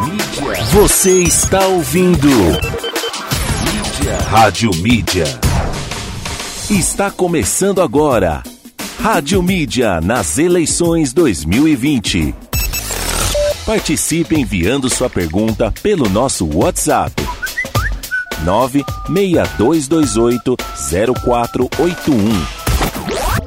Mídia. Você está ouvindo. Mídia. Rádio Mídia. Está começando agora. Rádio Mídia nas eleições 2020. Participe enviando sua pergunta pelo nosso WhatsApp 96228 0481.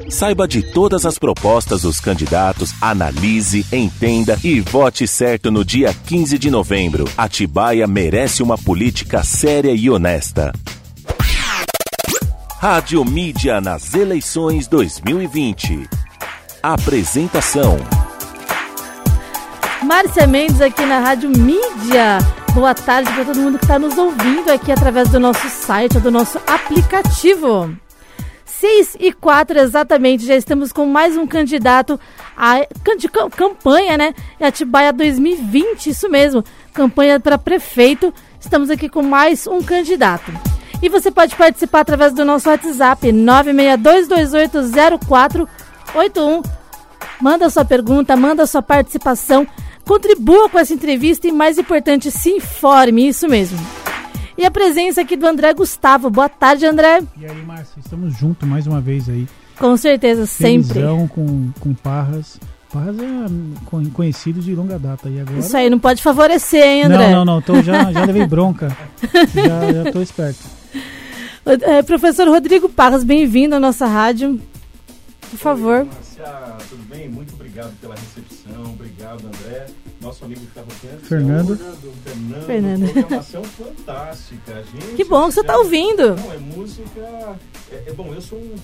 Saiba de todas as propostas dos candidatos, analise, entenda e vote certo no dia 15 de novembro. Atibaia merece uma política séria e honesta. Rádio Mídia nas eleições 2020. Apresentação. Márcia Mendes aqui na Rádio Mídia. Boa tarde para todo mundo que está nos ouvindo aqui através do nosso site, do nosso aplicativo. 6 e 4 exatamente, já estamos com mais um candidato de campanha, né? Atibaia 2020, isso mesmo, campanha para prefeito. Estamos aqui com mais um candidato. E você pode participar através do nosso WhatsApp 962280481. Manda sua pergunta, manda sua participação, contribua com essa entrevista e mais importante, se informe, isso mesmo. E a presença aqui do André Gustavo. Boa tarde, André. E aí, Márcia, estamos juntos mais uma vez aí. Com certeza, sempre. Felizão com, com Parras. Parras é conhecido de longa data. E agora... Isso aí, não pode favorecer, hein, André? Não, não, não. Tô, já, já levei bronca. já, já tô esperto. É, professor Rodrigo Parras, bem-vindo à nossa rádio. Por favor. Oi, Márcia, tudo bem? Muito obrigado pela recepção. Obrigado, André nosso amigo que estava aqui antes. Fernando. Fernando. Fernando. Programação fantástica, gente. Que bom que você está ouvindo. Não, é música. É, é, bom, eu sou um.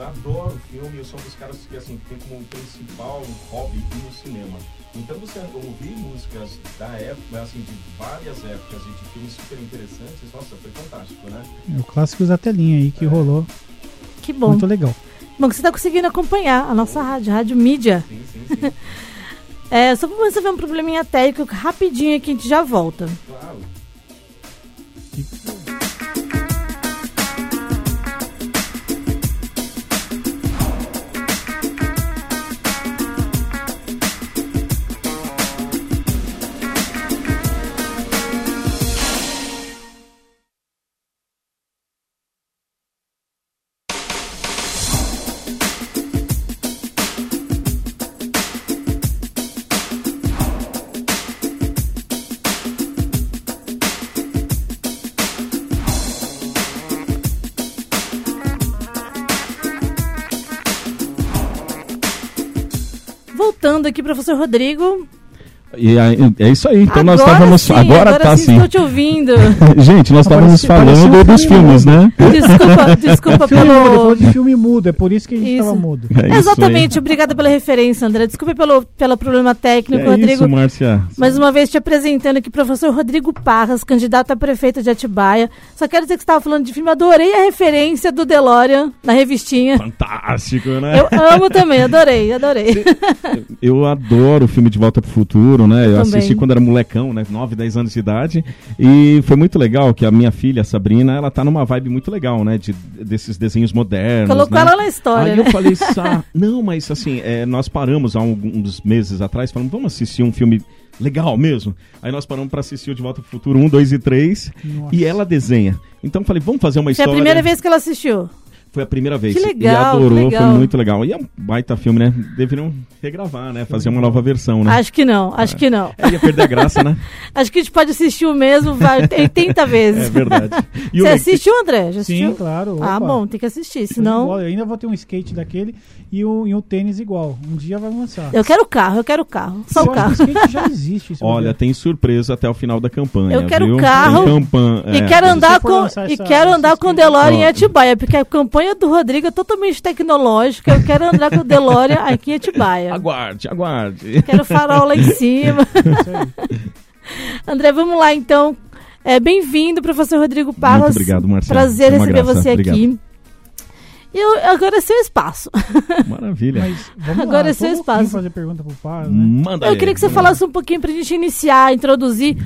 Adoro filme, eu sou um dos caras que assim, tem como principal hobby ir no cinema. Então você ouvir músicas da época, assim, de várias épocas e de filmes super interessantes, nossa, foi fantástico, né? É o clássico da telinha aí que é. rolou. Que bom. Muito legal. Bom, que você está conseguindo acompanhar a nossa rádio, Rádio Mídia. Sim, sim, sim. É, só pra resolver um probleminha técnico rapidinho aqui, a gente já volta. Claro. Aqui, professor Rodrigo. E é isso aí. Então agora nós estávamos. Sim, agora, agora tá sim. sim. Estou te ouvindo. Gente, nós estávamos falando dos filmes, né? Desculpa, desculpa filme pelo. Mudo, falou de filme mudo, é por isso que a gente estava mudo. É Exatamente, obrigada pela referência, André. Desculpe pelo, pelo problema técnico, é Rodrigo. Isso, Márcia. Mais uma vez te apresentando aqui, professor Rodrigo Parras, candidato a prefeito de Atibaia. Só quero dizer que você estava falando de filme, adorei a referência do DeLorean na revistinha. Fantástico, né? Eu amo também, adorei, adorei. Eu adoro o filme De Volta pro Futuro, né? Eu, Eu assisti quando era molecão, né? 9, 10 anos de idade. E foi muito legal que a minha filha, a Sabrina, ela tá numa vibe muito legal, né? De, desses desenhos modernos. Colocou né? ela na história, Aí né? eu falei, Sá, não, mas assim, é, nós paramos há alguns meses atrás, falando, vamos assistir um filme legal mesmo. Aí nós paramos para assistir o De Volta pro Futuro 1, 2 e 3. Nossa. E ela desenha. Então eu falei, vamos fazer uma Foi a história. primeira vez que ela assistiu. Foi a primeira vez. Que E legal, adorou, que legal. foi muito legal. E é um baita filme, né? Deveriam regravar, né? Fazer uma nova versão, né? Acho que não, acho que não. É, ia perder a graça, né? Acho que a gente pode assistir o mesmo vai 80 vezes. É verdade. E Você o- assistiu, André? Já assistiu? Sim, claro. Ah, opa. bom, tem que assistir, Eu senão... ainda vou ter um skate daquele e um, e um tênis igual. Um dia vai lançar. Eu quero o carro, eu quero o carro. Só Eu o carro. o skate já existe. Olha, tem surpresa até o final da campanha. Eu quero viu? carro Tem campanha, E é. quero andar com e essa- quero andar com o DeLorean em. Atibaia, porque a campanha do Rodrigo é totalmente tecnológica. Eu quero andar com o DeLorean aqui em Atibaia. Aguarde, aguarde. Quero farol lá em cima. Aí. André, vamos lá então. É, Bem-vindo, professor Rodrigo Parras. Muito obrigado, Marcelo. Prazer É receber graça. você Obrigado. aqui. E eu, agora é seu espaço. Maravilha. Mas vamos Agora lá, é seu espaço. fazer pergunta pro Parra, né? Manda Eu aí. queria que você falasse um pouquinho para a gente iniciar, introduzir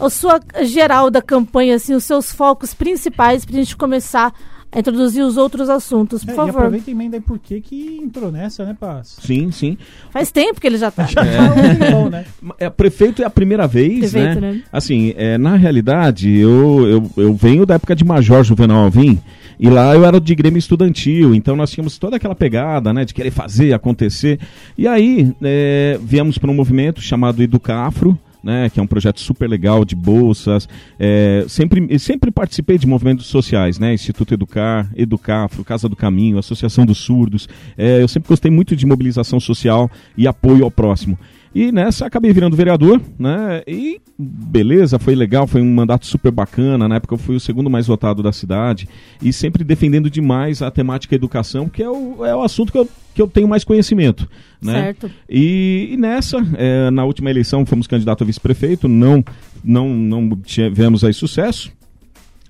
a sua geral da campanha, assim, os seus focos principais para a gente começar introduzir os outros assuntos, por É, e favor. aproveita e emenda aí por que que entrou nessa, né, Paz? Sim, sim. Faz tempo que ele já tá. Já tá um tempão, né? É, prefeito é a primeira vez, Prefeito, né? né? Assim, é, na realidade, eu, eu, eu venho da época de Major Juvenal Alvim, e lá eu era de Grêmio Estudantil, então nós tínhamos toda aquela pegada, né, de querer fazer, acontecer. E aí, é, viemos para um movimento chamado Educafro, né, que é um projeto super legal de bolsas. É, sempre, sempre participei de movimentos sociais, né, Instituto Educar, Educafro, Casa do Caminho, Associação dos Surdos. É, eu sempre gostei muito de mobilização social e apoio ao próximo. E nessa acabei virando vereador, né? E beleza, foi legal, foi um mandato super bacana. Na época eu fui o segundo mais votado da cidade e sempre defendendo demais a temática educação, que é o, é o assunto que eu, que eu tenho mais conhecimento, né? Certo. E, e nessa, é, na última eleição, fomos candidato a vice-prefeito, não, não, não tivemos aí sucesso.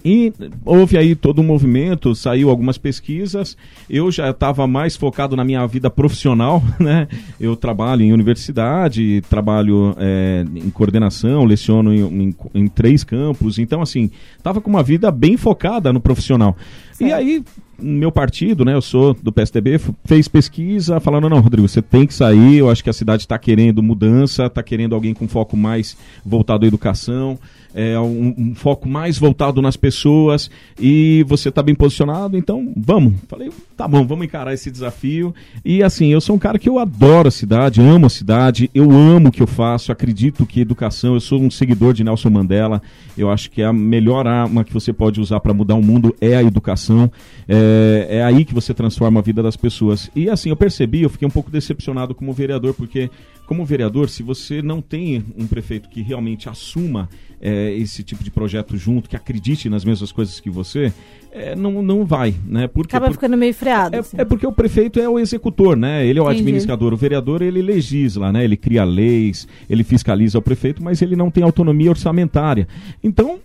E houve aí todo um movimento, saiu algumas pesquisas. Eu já estava mais focado na minha vida profissional, né? Eu trabalho em universidade, trabalho é, em coordenação, leciono em, em, em três campos. Então, assim, estava com uma vida bem focada no profissional. E aí, meu partido, né, eu sou do PSDB, fez pesquisa falando, não, Rodrigo, você tem que sair, eu acho que a cidade está querendo mudança, está querendo alguém com foco mais voltado à educação, é, um, um foco mais voltado nas pessoas, e você está bem posicionado, então vamos. Falei, tá bom, vamos encarar esse desafio. E assim, eu sou um cara que eu adoro a cidade, amo a cidade, eu amo o que eu faço, acredito que educação, eu sou um seguidor de Nelson Mandela, eu acho que a melhor arma que você pode usar para mudar o mundo é a educação. É, é aí que você transforma a vida das pessoas. E assim, eu percebi, eu fiquei um pouco decepcionado como vereador, porque como vereador, se você não tem um prefeito que realmente assuma é, esse tipo de projeto junto, que acredite nas mesmas coisas que você, é, não, não vai, né? Porque, Acaba ficando meio freado. é, assim. é porque o prefeito é o executor, né? Ele é o Entendi. administrador. O vereador, ele legisla, né? Ele cria leis, ele fiscaliza o prefeito, mas ele não tem autonomia orçamentária. Então,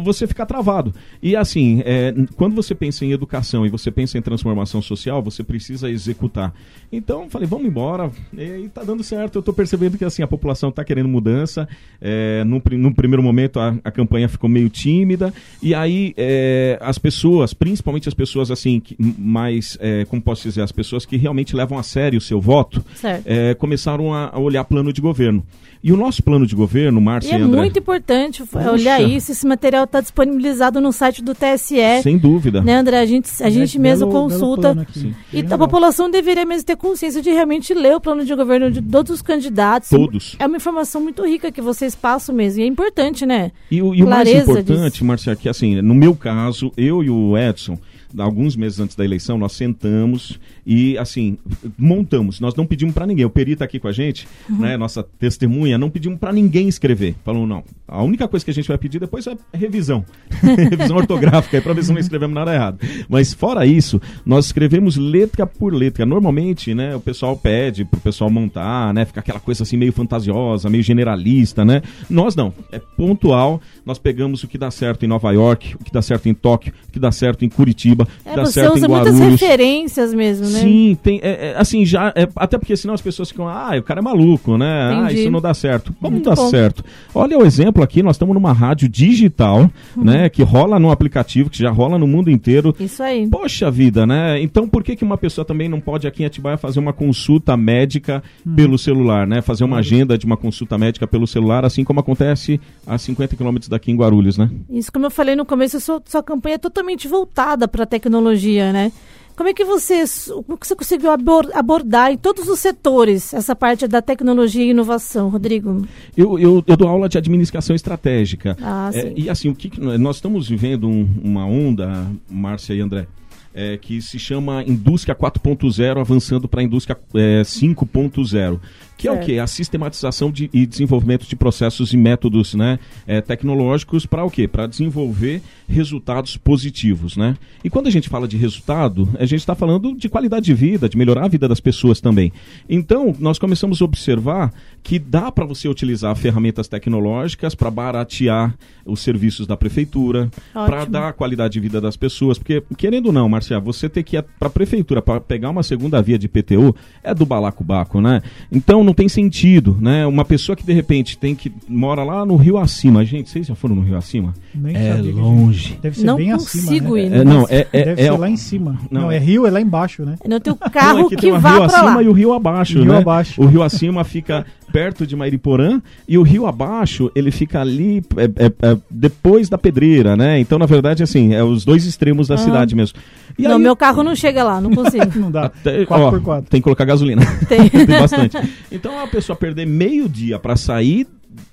você fica travado. E assim, é, quando você pensa em educação e você pensa em transformação social, você precisa executar. Então, falei, vamos embora. E tá dando certo. Eu tô percebendo que assim, a população tá querendo mudança. É, no, no primeiro momento, a, a campanha ficou meio tímida. E aí, é, as pessoas, principalmente as pessoas assim, que, mais, é, como posso dizer, as pessoas que realmente levam a sério o seu voto, é, começaram a, a olhar plano de governo. E o nosso plano de governo, E Márcia é e André, muito importante f- Puxa. olhar isso. Esse material está disponibilizado no site do TSE. sem dúvida. Né, André? A gente, a gente Belo- mesmo belo consulta. aqui. Sim. E a população deveria mesmo ter consciência de realmente ler o plano de governo de todos os candidatos. Todos. É uma informação muito rica que vocês passam mesmo. E é importante, né? E, o- e o mais importante, disso. Marcia, que assim, no meu caso, eu e o Edson, alguns meses antes da eleição, nós sentamos e, assim, montamos. Nós não pedimos para ninguém. O Peri tá aqui com a gente, Uhum. né, nossa testemunha, não pedimos para ninguém escrever. Falou, não, a única coisa que a gente vai pedir depois é revisão. revisão ortográfica, para ver se não escrevemos nada errado. Mas fora isso, nós escrevemos letra por letra. Normalmente, né, o pessoal pede pro pessoal montar, né, fica aquela coisa assim meio fantasiosa, meio generalista, né? Nós não, é pontual. Nós pegamos o que dá certo em Nova York, o que dá certo em Tóquio, o que dá certo em Curitiba, que É, dá você certo em usa muitas Guarulhos. referências mesmo, né? Sim, tem, é, é, assim, já, é, até porque senão as pessoas ficam, ah, o cara é maluco, né? Ah, Entendi. isso não dá certo. Como Muito não dá bom. certo? Olha o exemplo aqui, nós estamos numa rádio digital, Uhum. né, que rola no aplicativo, que já rola no mundo inteiro. Isso aí. Poxa vida, né? Então por que, que uma pessoa também não pode aqui em Atibaia fazer uma consulta médica pelo celular, né? Fazer uma agenda de uma consulta médica pelo celular, assim como acontece a 50 quilômetros daqui em Guarulhos, né? Isso, como eu falei no começo, a sua, sua campanha é totalmente voltada para tecnologia, né? Como é que você, como que você conseguiu abor- abordar em todos os setores essa parte da tecnologia e inovação, Rodrigo? Eu, eu, eu dou aula de administração estratégica. Ah, É, e assim, o que, nós estamos vivendo um- uma onda, Márcia e André, é, que se chama Indústria 4.0 avançando para a Indústria é, 5.0. Que é o Certo. quê? A sistematização de, e desenvolvimento de processos e métodos né, é, tecnológicos para o quê? Para desenvolver resultados positivos. Né? E quando a gente fala de resultado, a gente está falando de qualidade de vida, de melhorar a vida das pessoas também. Então, nós começamos a observar que dá para você utilizar ferramentas tecnológicas para baratear os serviços da prefeitura, para dar qualidade de vida das pessoas. Porque, querendo ou não, Márcia, você ter que ir para a prefeitura para pegar uma segunda via de PTU é do balacobaco, né? Então não tem sentido, né? Uma pessoa que de repente tem que mora lá no Rio Acima, gente, vocês já foram no Rio Acima? Nem é sabia que longe. Deve ser Não bem consigo acima, né? ir. É, não, é, é, Deve é, ser lá em cima. Não, Não, é é- Rio, é lá embaixo, né? Não tem o Não, carro é que que tem o vá rio acima lá. e o rio abaixo, Rio né? abaixo. O rio acima fica perto de Mairiporã e o rio abaixo ele fica ali é, é, é, depois da pedreira, né? Então na verdade assim é os dois extremos da Ah. cidade mesmo. E Não, aí- meu carro não chega lá, não consigo. Não dá. até, 4 ó, por 4 Tem que colocar gasolina. Tem. tem bastante. Então a pessoa perder meio dia para sair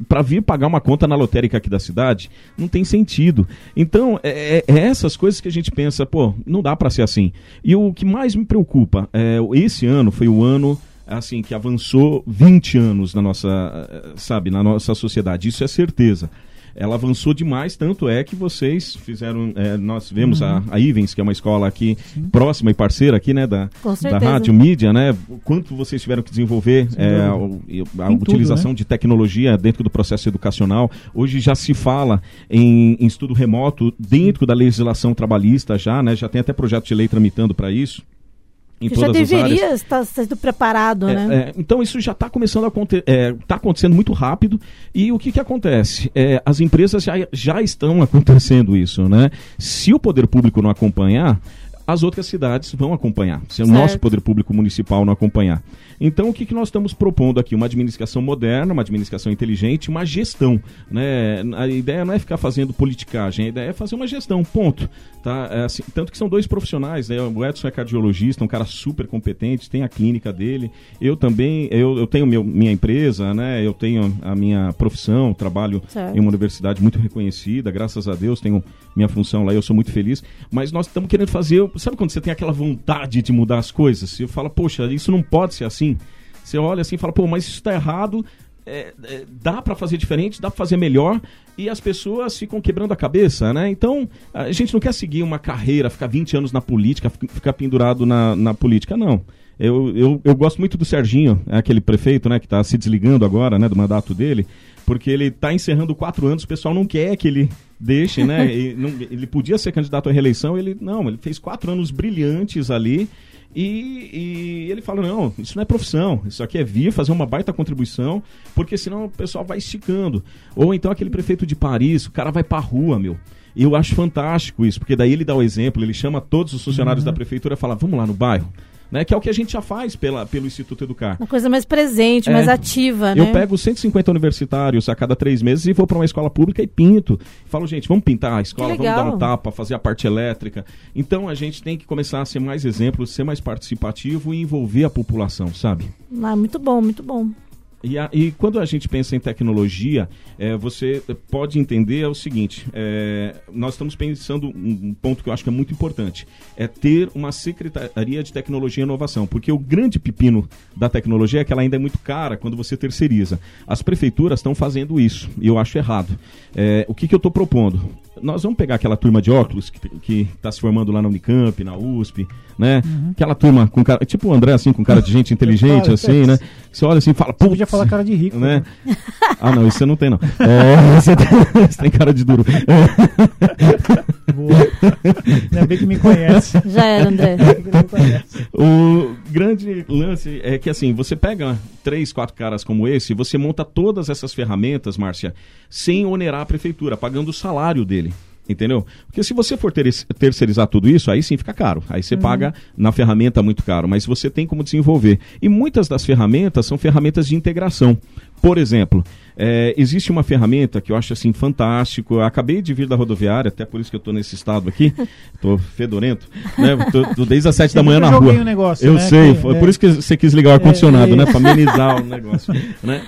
para vir pagar uma conta na lotérica aqui da cidade, não tem sentido. Então, é, é- é essas coisas que a gente pensa, pô, não dá para ser assim. E o que mais me preocupa, é, esse ano foi o ano assim que avançou 20 anos na nossa, eh, sabe, na nossa sociedade. Isso é certeza. Ela avançou demais, tanto é que vocês fizeram. eh, nós vemos a, a Ivens, que é uma escola aqui próxima e parceira aqui, né, da, da rádio mídia, né? O quanto vocês tiveram que desenvolver é, e a Em tudo, utilização né? de tecnologia dentro do processo educacional. Hoje já se fala em, em estudo remoto dentro da legislação trabalhista já, né? Já tem até projeto de lei tramitando para isso. Em Que já todas as áreas. deveria estar sendo preparado, É, né? é, então isso já está começando a acontecer, está acontecendo muito rápido e o que, que acontece? É, as empresas já, já estão acontecendo isso, né? Se o poder público não acompanhar, as outras cidades vão acompanhar. Se o Certo. nosso poder público municipal não acompanhar. Então o que, que nós estamos propondo aqui? Uma administração moderna, uma administração inteligente, uma gestão. Né? A ideia não é ficar fazendo politicagem, a ideia é fazer uma gestão, ponto. Tá? É assim, tanto que são dois profissionais, né? o Edson é cardiologista, um cara super competente, tem a clínica dele. Eu também, eu, eu tenho meu, minha empresa, né? eu tenho a minha profissão, trabalho Certo. em uma universidade muito reconhecida, graças a Deus tenho minha função lá e eu sou muito feliz. Mas nós estamos querendo fazer, sabe quando você tem aquela vontade de mudar as coisas? Você fala, poxa, isso não pode ser assim. Você olha assim e fala, pô, mas isso está errado. é, é, dá para fazer diferente, dá para fazer melhor e as pessoas ficam quebrando a cabeça, né? Então, a gente não quer seguir uma carreira, ficar 20 anos na política, fi- ficar pendurado na, na política, não. Eu, eu, eu gosto muito do Serginho, é aquele prefeito, né, que está se desligando agora, né, do mandato dele, porque ele está encerrando quatro anos, o pessoal não quer que ele deixe, né? e não- ele podia ser candidato à reeleição, ele não, ele fez quatro anos brilhantes ali. E, e ele fala: não, isso não é profissão, isso aqui é vir fazer uma baita contribuição, porque senão o pessoal vai esticando. Ou então aquele prefeito de Paris, o cara vai pra rua, meu. E eu acho fantástico isso, porque daí ele dá o exemplo, ele chama todos os funcionários da prefeitura e fala: vamos lá no bairro. Né, que é o que a gente já faz pela, pelo Instituto Educar. Uma coisa mais presente, É. mais ativa, né? Eu pego 150 universitários a cada três meses e vou para uma escola pública e pinto. Falo, gente, vamos pintar a escola, vamos dar um tapa, fazer a parte elétrica. Então a gente tem que começar a ser mais exemplo, ser mais participativo e envolver a população, sabe? Ah, muito bom, muito bom. E, a- e quando a gente pensa em tecnologia, eh, você pode entender o seguinte: eh, nós estamos pensando um, ponto que eu acho que é muito importante, é ter uma secretaria de tecnologia e inovação, porque o grande pepino da tecnologia é que ela ainda é muito cara quando você terceiriza. As prefeituras estão fazendo isso e eu acho errado. Eh, o que, que eu estou propondo? Nós vamos pegar aquela turma de óculos que está se formando lá na Unicamp, na USP, né? Aquela turma com cara, tipo o André, assim, com cara de gente inteligente, assim, né? Você olha assim e fala, Você podia "Putz, falar cara de rico. né? Ah, não, isso você não tem, não. É, você, tem, você tem cara de duro. Boa. Ainda bem que me conhece. Já era, André. O grande lance é que, assim, você pega três, quatro caras como esse, você monta todas essas ferramentas, Márcia, sem onerar a prefeitura, pagando o salário dele. Entendeu? Porque se você for ter- terceirizar tudo isso, aí sim fica caro. Aí você paga na ferramenta muito caro, mas você tem como desenvolver. E muitas das ferramentas são ferramentas de integração. Por exemplo, é, existe uma ferramenta que eu acho assim fantástico. Eu acabei de vir da rodoviária, até por isso que eu estou nesse estado aqui. Estou fedorento. Né? Tô, tô desde as sete da manhã na rua. um negócio, eu né, sei, que- foi é. por isso que você quis ligar o ar-condicionado, é. né? Para amenizar o negócio. Né?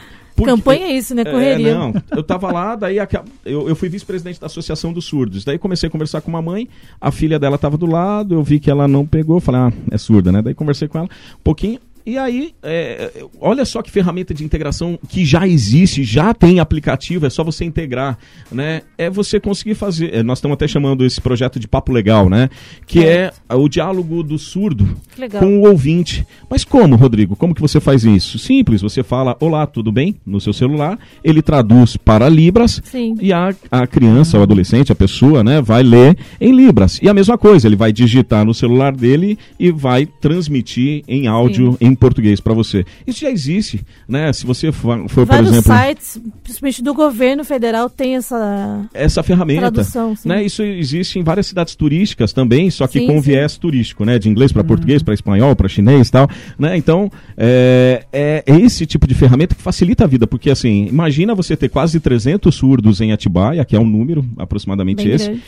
Porque- Campanha é isso, né? Correria. é, não, eu tava lá, daí eu, eu fui vice-presidente da Associação dos Surdos. Daí comecei a conversar com uma mãe, a filha dela tava do lado, eu vi que ela não pegou, falei, ah, é surda, né? Daí conversei com ela um pouquinho, E aí, é, olha só que ferramenta de integração que já existe, já tem aplicativo, é só você integrar, né? É você conseguir fazer. é, nós estamos até chamando esse projeto de papo legal, né? Que é o diálogo do surdo legal. com o ouvinte. Mas como, Rodrigo? Como que você faz isso? Simples, você fala Olá, tudo bem? no seu celular, ele traduz para Libras Sim. e a, a criança, o adolescente, a pessoa, né, vai ler em Libras. E a mesma coisa, ele vai digitar no celular dele e vai transmitir em áudio em português para você. Isso já existe, né? Se você for, for, por Vários exemplo, sites, principalmente do governo federal, tem essa essa ferramenta, tradução. né? Isso existe em várias cidades turísticas também, só que Sim, com sim. viés turístico, né? De inglês para português, para espanhol, para chinês e tal, né? Então, é, é esse tipo de ferramenta que facilita a vida, porque assim, imagina você ter quase 300 surdos em Atibaia, que é um número aproximadamente Bem esse, grande.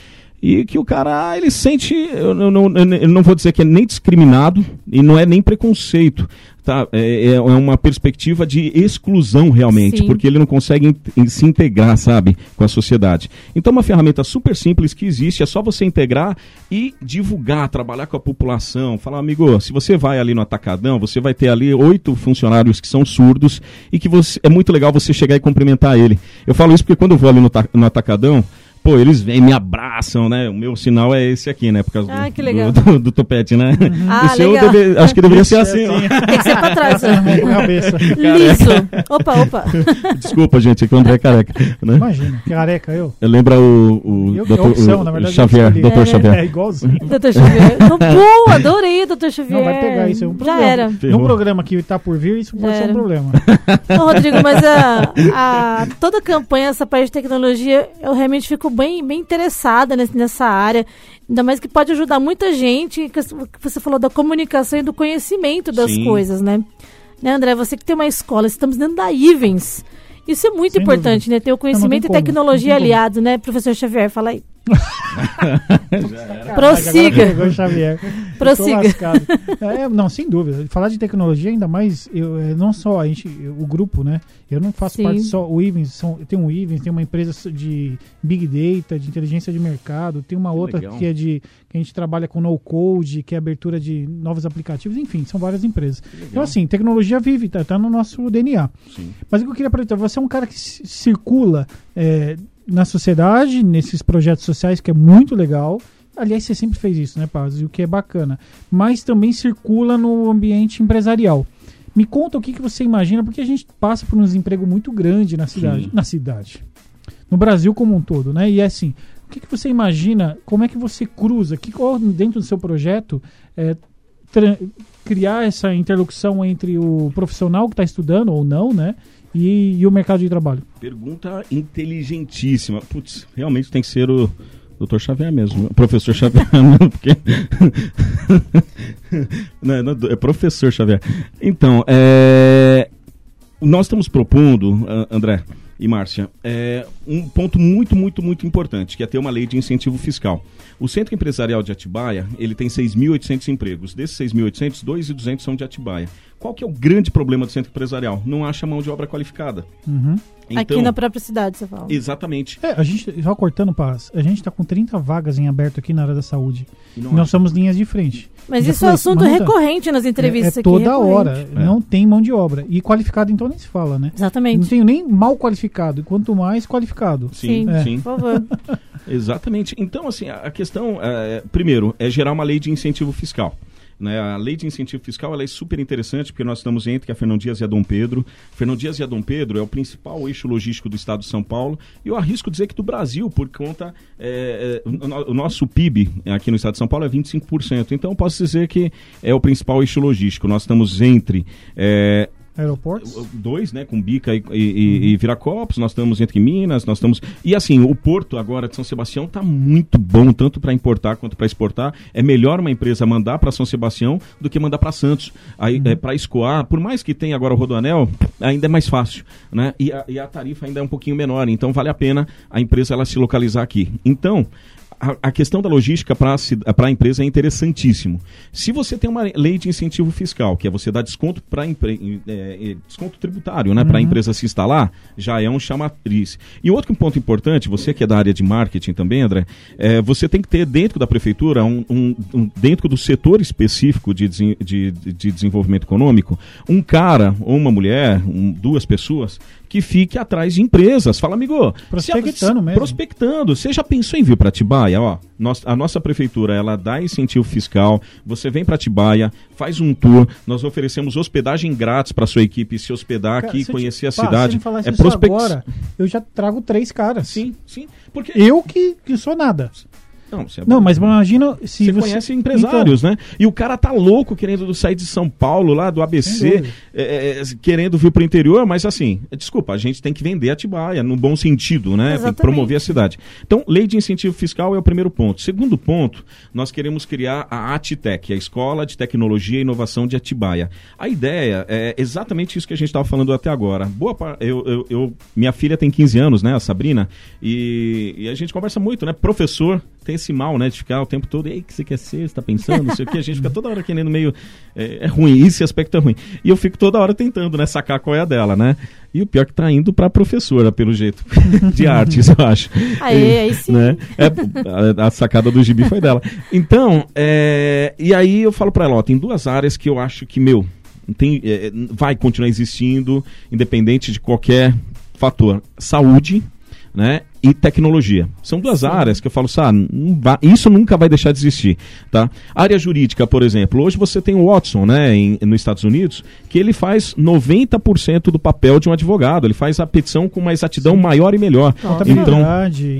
E que o cara, ele sente, eu não, não- eu não vou dizer que é nem discriminado e não é nem preconceito, tá? É, é uma perspectiva de exclusão realmente, Sim. porque ele não consegue in- in- se integrar, sabe, com a sociedade. Então, uma ferramenta super simples que existe, é só você integrar e divulgar, trabalhar com a população. Falar, amigo, se você vai ali no Atacadão, você vai ter ali oito funcionários que são surdos e que você, é muito legal você chegar e cumprimentar ele. Eu falo isso porque quando eu vou ali no, no Atacadão, Pô, eles vêm, me abraçam, né? O meu sinal é esse aqui, né? Por causa Ah, do, que legal. do, do- do topete, né? Ah, o seu legal. deve- acho que deveria ser assim, ó. Tem que ser pra trás. né? Com a cabeça. Liso. Opa, opa. Desculpa, gente, é que o André é careca. Né? Imagina, careca eu. Eu lembro o, o, Eu, doutor, é opção, o na verdade. Xavier, doutor é, Xavier. É, igualzinho. Doutor Xavier. Não, boa, adorei, doutor Xavier. Não, vai pegar isso. É um Já problema. era. Ferrou. Num programa que tá por vir, isso Já pode ser era. um problema. Ô, Rodrigo, mas a, a- toda a campanha, essa parte de tecnologia, eu realmente fico bem, bem interessada nessa área. Ainda mais que pode ajudar muita gente, que você falou da comunicação e do conhecimento das Sim. coisas, né? Né, André, você que tem uma escola, estamos dentro da Ivens. Isso é muito Sem importante, né? Ter o conhecimento e tecnologia aliado, né, professor Xavier? Fala aí. Prossiga. Prossiga. É, não, sem dúvida. Falar de tecnologia, ainda mais, eu, é, não só a gente, o grupo, né? Eu não faço Sim. parte só. O Ivens, são, tem um Ivens, tem uma empresa de Big Data, de inteligência de mercado, tem uma Que outra legal. que é de. que a gente trabalha com no code, que é abertura de novos aplicativos, enfim, são várias empresas. Então, assim, tecnologia vive, tá, tá no nosso DNA. Sim. Mas o que eu queria perguntar, você é um cara que ci- circula é, na sociedade, nesses projetos sociais, que é muito legal. Aliás, você sempre fez isso, né, Paz? E o que é bacana. Mas também circula no ambiente empresarial. Me conta o que, que você imagina, porque a gente passa por um desemprego muito grande na cidade. Sim. Na cidade. No Brasil como um todo, né? E é assim, o que, que você imagina, como é que você cruza, que dentro do seu projeto é, criar essa interlocução entre o profissional que está estudando ou não, né? E, e o mercado de trabalho. Pergunta inteligentíssima. Putz, realmente tem que ser o Dr. Xavier mesmo. O professor Xavier, não, porque. não, não, é professor Xavier. Então, é, nós estamos propondo, André e Márcia, é, um ponto muito, muito, muito importante, que é ter uma lei de incentivo fiscal. O Centro Empresarial de Atibaia, ele tem 6.800 empregos. Desses 6.800, 2.200 são de Atibaia. Qual que é o grande problema do Centro Empresarial? Não acha mão de obra qualificada. Uhum. Aqui na própria cidade, você fala. Exatamente. É, a gente, só cortando, Paz, a gente está com 30 vagas em aberto aqui na área da saúde. E não Nós acha. somos linhas de frente. Mas Já isso é assunto não tá. recorrente nas entrevistas é, é aqui. toda recorrente. hora. É. Não tem mão de obra. E qualificado, então, nem se fala, né? Não Exatamente. tenho nem mal qualificado, e quanto mais qualificado. Sim, Sim. sim. Por favor. Exatamente. Então, assim, a a questão, é, primeiro, é gerar uma lei de incentivo fiscal. Né? A lei de incentivo fiscal ela é super interessante porque nós estamos entre a Fernão Dias e a Dom Pedro. Fernão Dias e a Dom Pedro é o principal eixo logístico do estado de São Paulo e eu arrisco dizer que do Brasil, por conta. é, é, o, no- o nosso PIB aqui no estado de São Paulo é 25%. Então, posso dizer que é o principal eixo logístico. Nós estamos entre. é, Aeroportos? dois, né, com Bica e, e, e Viracopos, nós estamos entre Minas, nós estamos... E assim, o porto agora de São Sebastião está muito bom, tanto para importar quanto para exportar. É melhor uma empresa mandar para São Sebastião do que mandar para Santos. Aí, é, para escoar, por mais que tenha agora o Rodoanel, ainda é mais fácil, né? E a, e a tarifa ainda é um pouquinho menor, então vale a pena a empresa ela se localizar aqui. Então, a, a questão da logística para a empresa é interessantíssimo. Se você tem uma lei de incentivo fiscal, que é você dar desconto para é, é, desconto tributário, né, uhum. para a empresa se instalar, já é um chamatriz. E outro ponto importante, você que é da área de marketing também, André, é, você tem que ter dentro da prefeitura, um, um, um dentro do setor específico de, de, de, desenvolvimento econômico, um cara ou uma mulher, um, duas pessoas que fique atrás de empresas. Fala, amigo. Prospectando se, mesmo. Prospectando. Você já pensou em vir para Atibaia? Ó, nós, a nossa prefeitura, ela dá incentivo fiscal. Você vem para Atibaia, faz um tour. Nós oferecemos hospedagem grátis para sua equipe se hospedar Cara, aqui e conhecer a pá, cidade. é prospect... agora, eu já trago três caras. Sim, sim. Porque... Eu que, que sou nada. Não, é não mas imagina se você, você, conhece empresários, então... né? E o cara tá louco querendo sair de São Paulo, lá do ABC, é, é, querendo vir pro interior, mas assim, desculpa, a gente tem que vender Atibaia, no bom sentido, né? Tem que promover a cidade. Então, lei de incentivo fiscal é o primeiro ponto. Segundo ponto, nós queremos criar a ATTEC, a Escola de Tecnologia e Inovação de Atibaia. A ideia é exatamente isso que a gente estava falando até agora. Boa eu, eu, eu, minha filha tem 15 anos, né, a Sabrina, e, e a gente conversa muito, né? Professor tem esse mal, né? De ficar o tempo todo, ei, o que você quer ser? Você tá pensando? Não sei o que. A gente fica toda hora querendo meio. É, é, ruim, esse aspecto é ruim. E eu fico toda hora tentando, né? Sacar qual é a dela, né? E o pior é que tá indo pra professora, pelo jeito. de artes, eu acho. Aí, aí sim. Né? É, a, a, sacada do gibi foi dela. Então, é, e aí eu falo pra ela, ó, tem duas áreas que eu acho que, meu, tem, é, vai continuar existindo, independente de qualquer fator. Saúde, né? E tecnologia. São duas áreas que eu falo, sabe, isso nunca vai deixar de existir, tá? Área jurídica, por exemplo, hoje você tem o Watson, né, em, nos Estados Unidos, que ele faz 90% do papel de um advogado, ele faz a petição com uma exatidão Sim. maior e melhor. Então,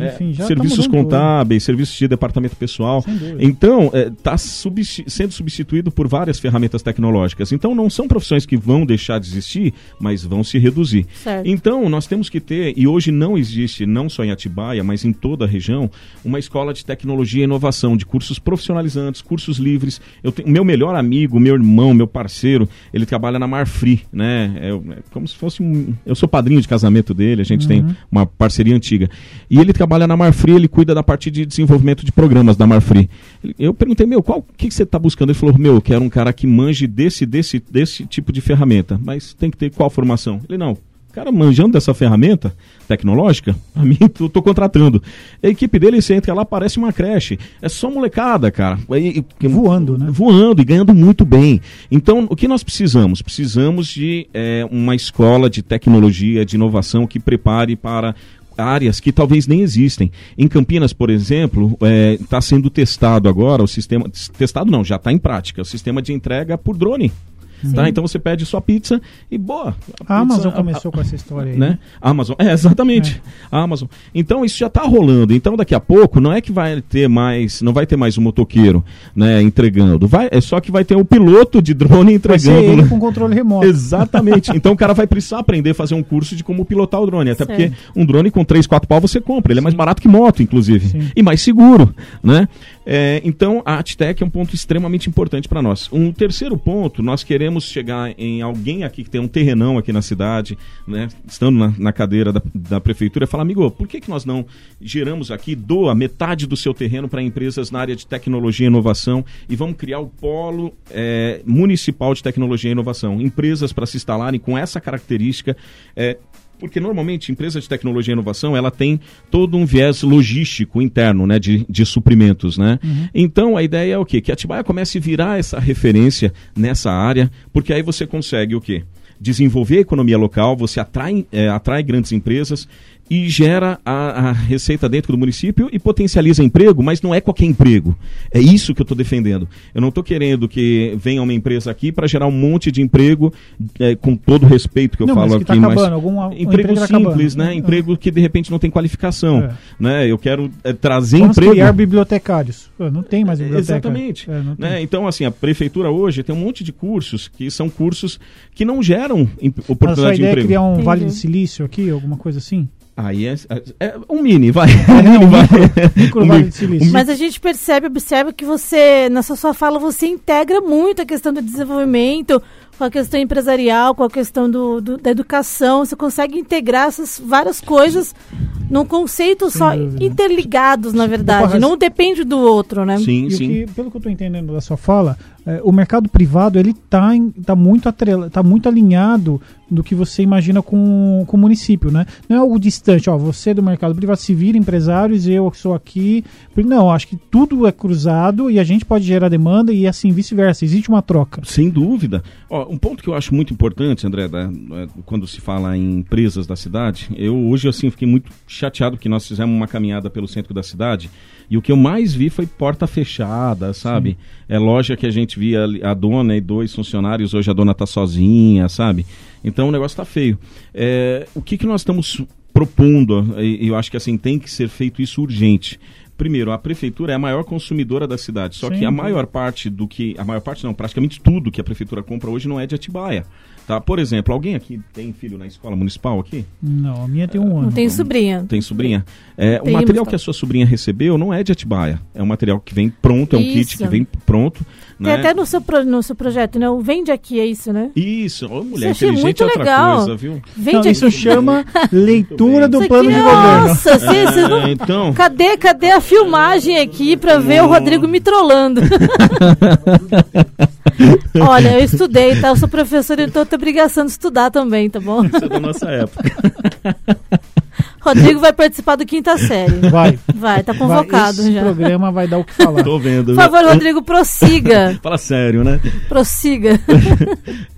é, enfim, tá serviços tá contábeis, serviços de departamento pessoal. Então, está é, tá substi sendo substituído por várias ferramentas tecnológicas. Então, não são profissões que vão deixar de existir, mas vão se reduzir. Certo. Então, nós temos que ter, e hoje não existe, não só em Atibaia, mas em toda a região, uma escola de tecnologia e inovação, de cursos profissionalizantes, cursos livres. Eu tenho meu melhor amigo, meu irmão, meu parceiro, ele trabalha na Marfree, né? É, é como se fosse um, eu sou padrinho de casamento dele, a gente uhum. tem uma parceria antiga. E ele trabalha na Marfree, ele cuida da parte de desenvolvimento de programas da Marfree. Eu perguntei, meu, qual que, que você está buscando? Ele falou, meu, eu quero um cara que manje desse, desse, desse tipo de ferramenta, mas tem que ter qual formação? Ele não, cara manjando dessa ferramenta tecnológica, a mim eu tô contratando. A equipe dele, você entra lá, parece uma creche. É só molecada, cara. E, e, voando, né? Voando e ganhando muito bem. Então, o que nós precisamos? Precisamos de é, uma escola de tecnologia, de inovação que prepare para áreas que talvez nem existem. Em Campinas, por exemplo, está é, tá sendo testado agora o sistema. Testado não, já está em prática. O sistema de entrega por drone. Tá? Então você pede sua pizza e boa. A, a Amazon começou a, com essa história aí. Né? A Amazon, é, exatamente. É. A Amazon. Então isso já está rolando. Então daqui a pouco não é que vai ter mais, não vai ter mais um motoqueiro, né, entregando. Vai, é só que vai ter o piloto de drone entregando. Vai ser ele com controle remoto. Exatamente. então o cara vai precisar aprender a fazer um curso de como pilotar o drone, até certo. porque um drone com 3, 4 pau você compra, ele Sim. é mais barato que moto, inclusive, Sim. e mais seguro, né? É, então, a Atitec é um ponto extremamente importante para nós. Um terceiro ponto, nós queremos chegar em alguém aqui que tem um terrenão aqui na cidade, né, estando na, na cadeira da, da, prefeitura, falar, amigo, por que, que nós não geramos aqui, doa metade do seu terreno para empresas na área de tecnologia e inovação e vamos criar o polo é, municipal de tecnologia e inovação. Empresas para se instalarem com essa característica. É, porque normalmente empresa de tecnologia e inovação ela tem todo um viés logístico interno, né, de, de suprimentos, né? Uhum. Então a ideia é o quê? Que a Atibaia comece a virar essa referência nessa área, porque aí você consegue o quê? Desenvolver a economia local, você atrai, é, atrai grandes empresas e gera a, a, receita dentro do município e potencializa emprego, mas não é qualquer emprego. É isso que eu estou defendendo. Eu não estou querendo que venha uma empresa aqui para gerar um monte de emprego, é, com todo o respeito que eu não, falo que tá aqui, tá mas Algum, emprego tá simples, né? É. Emprego que de repente não tem qualificação, é. né? Eu quero é, trazer Vamos emprego. criar bibliotecários. não tem mais biblioteca. Exatamente. É, né? Então assim, a prefeitura hoje tem um monte de cursos que são cursos que não geram oportunidade de emprego. É criar um Entendi. Vale de Silício aqui, alguma coisa assim? Aí é, é, é, um mini, vai. Mini, vai. Micro, Mas a gente percebe, observa que você, nessa sua fala, você integra muito a questão do desenvolvimento, com a questão empresarial, com a questão do, do- da educação. Você consegue integrar essas várias coisas num conceito Sem só, interligados, na verdade. Não depende do outro, né? Sim, E o sim. que, pelo que eu estou entendendo da sua fala, é, o mercado privado ele está tá muito atrela, tá muito alinhado do que você imagina com, com o município, né? Não é algo distante, ó, você do mercado privado se vira empresários, eu que sou aqui. Não, acho que tudo é cruzado e a gente pode gerar demanda e assim vice-versa, existe uma troca. Sem dúvida. Ó, um ponto que eu acho muito importante, André, da- é, quando se fala em empresas da cidade, eu hoje assim fiquei muito chateado porque nós fizemos uma caminhada pelo centro da cidade e o que eu mais vi foi porta fechada, sabe? É loja que a gente via a dona e dois funcionários, hoje a dona tá sozinha, sabe? Então o negócio tá feio. É, o que que nós estamos propondo, e e eu acho que assim tem que ser feito isso urgente. Primeiro, a prefeitura é a maior consumidora da cidade, só Sim, que a maior parte do que. A maior parte não, praticamente tudo que a prefeitura compra hoje não é de Atibaia. Tá? Por exemplo, alguém aqui tem filho na escola municipal aqui? Não, a minha tem um ano. Não tem sobrinha. Tem sobrinha? É, o material tá. que a sua sobrinha recebeu não é de Atibaia. É um material que vem pronto, é um kit Isso. que vem pronto. Tem Né? até no seu, pro- no seu projeto, né? O Vende Aqui, é isso, né? Isso, ô, mulher Isso achei inteligente muito é outra legal. coisa, viu? Vende Não, Aqui. isso chama leitura do Isso plano aqui, de governo. Nossa, você, você não... É, então, Cadê, cadê a filmagem aqui pra ver o Rodrigo me trollando? Olha, eu estudei, tá? Eu sou professora, então eu tenho obrigação de estudar também, tá bom? isso é da nossa época. Rodrigo vai participar do quinta série. Vai. Vai, tá vai, convocado esse já. programa vai dar o que falar. Tô vendo. Por favor, Rodrigo, prossiga. Fala sério, né? Prossiga.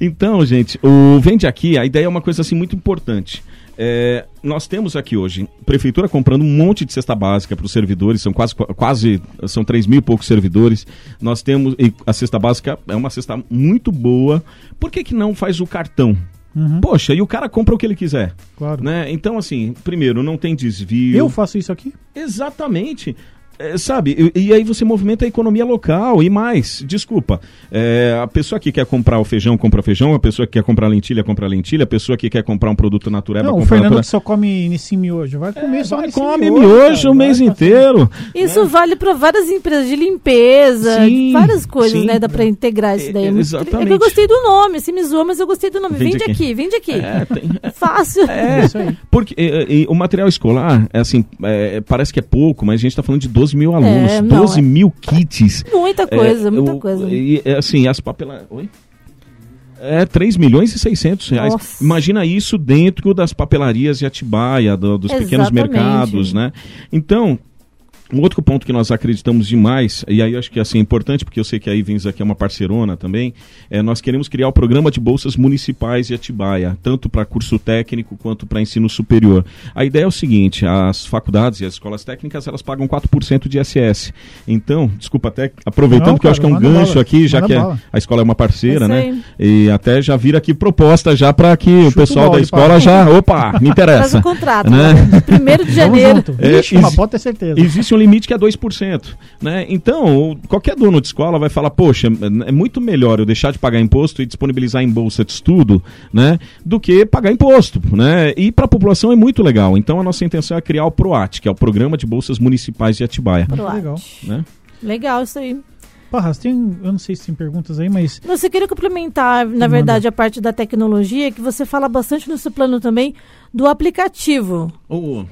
Então, gente, o Vende Aqui, a ideia é uma coisa assim muito importante. É, nós temos aqui hoje prefeitura comprando um monte de cesta básica para os servidores, são quase, quase são 3 mil e poucos servidores. Nós temos e a cesta básica é uma cesta muito boa. Por que, que não faz o cartão? Uhum, Poxa, e o cara compra o que ele quiser, claro. né? Então, assim, primeiro, não tem desvio. Eu faço isso aqui? Exatamente. É, sabe, e, e aí você movimenta a economia local e mais. Desculpa, é, a pessoa que quer comprar o feijão, compra feijão, a pessoa que quer comprar lentilha, compra lentilha, a pessoa que quer comprar um produto natureba, Não, o Fernando natureba. que só come Nissin miojo. Vai comer só Vai, come miojo, miojo cara. o mês Vai, inteiro. Isso vale para várias empresas de limpeza, Sim, várias coisas, sim. né? Dá para integrar isso daí. É, É, exatamente. é que eu gostei do nome, se me zoou, mas eu gostei do nome. Vende Vende, aqui. aqui. vende aqui. É, tem- Fácil. É, Isso aí. porque é, é, o material escolar, é assim, é, parece que é pouco, mas a gente está falando de 12 mil alunos, É, não, 12 é. mil kits. Muita coisa, É, muita o- coisa. E, é, assim, as papeladas. Oi? É 3 milhões e 600 reais. Nossa. Imagina isso dentro das papelarias de Atibaia, do- dos pequenos Exatamente. mercados, né? Então, um outro ponto que nós acreditamos demais, e aí eu acho que assim, é importante, porque eu sei que a Ivens aqui é uma parceirona também, é, nós queremos criar o programa de bolsas municipais de Atibaia, tanto para curso técnico quanto para ensino superior. A ideia é o seguinte, as faculdades e as escolas técnicas, elas pagam 4% de ISS. Então, desculpa até, aproveitando Não, que eu acho que é um cara, gancho bala. aqui, já Manda que a, bala. a escola é uma parceira, É né? E até já vira aqui proposta já para que o Chuta o pessoal da balde, escola já, opa, me Faz interessa. o contrato. né? né? Primeiro de Vamos janeiro. junto. É, Ixi, exi- pode ter certeza. Existe um limite que é 2%. Né? Então, qualquer dono de escola vai falar, poxa, é muito melhor eu deixar de pagar imposto e disponibilizar em bolsa de estudo, né? Do que pagar imposto, né? E para a população é muito legal. Então, a nossa intenção é criar o PROAT, que é o Programa de Bolsas Municipais de Atibaia. Legal. Né? Legal isso aí. Parras, tem, eu não sei se tem perguntas aí, mas Não, Você queria complementar, na Manda. verdade, a parte da tecnologia, que você fala bastante no seu plano também, do aplicativo. Ô,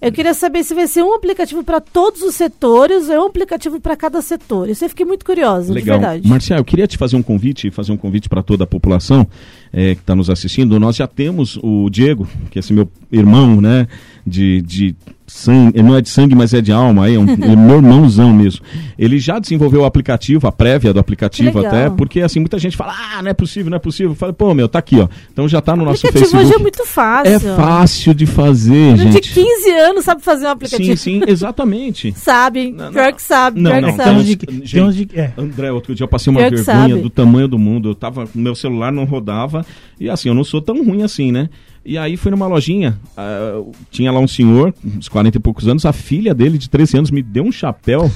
Eu queria saber se vai ser um aplicativo para todos os setores ou é um aplicativo para cada setor. Isso eu fiquei muito curiosa, Legal. de verdade. Marcial, eu queria te fazer um convite, fazer um convite para toda a população eh, que está nos assistindo. Nós já temos o Diego, que é esse meu irmão, né? De, de sangue, não é de sangue, mas é de alma, é, um, é meu irmãozão mesmo. Ele já desenvolveu o aplicativo, a prévia do aplicativo legal. até, porque assim, muita gente fala, ah, não é possível, não é possível. Eu falei, pô, meu, tá aqui, ó. Então já tá no nosso aplicativo Facebook. hoje é muito fácil. É fácil de fazer, Menino gente. de 15 anos sabe fazer um aplicativo. Sim, sim, exatamente. Sabe, Não, pior que sabe, Não, pior não, que sabe. de, Gente. de é. André, outro dia eu passei uma Pior vergonha do tamanho do mundo. Eu tava, meu celular não rodava. E assim, eu não sou tão ruim assim, né? E aí fui numa lojinha, ah, tinha lá um senhor, uns 40 e poucos anos, a filha dele de 13 anos me deu um chapéu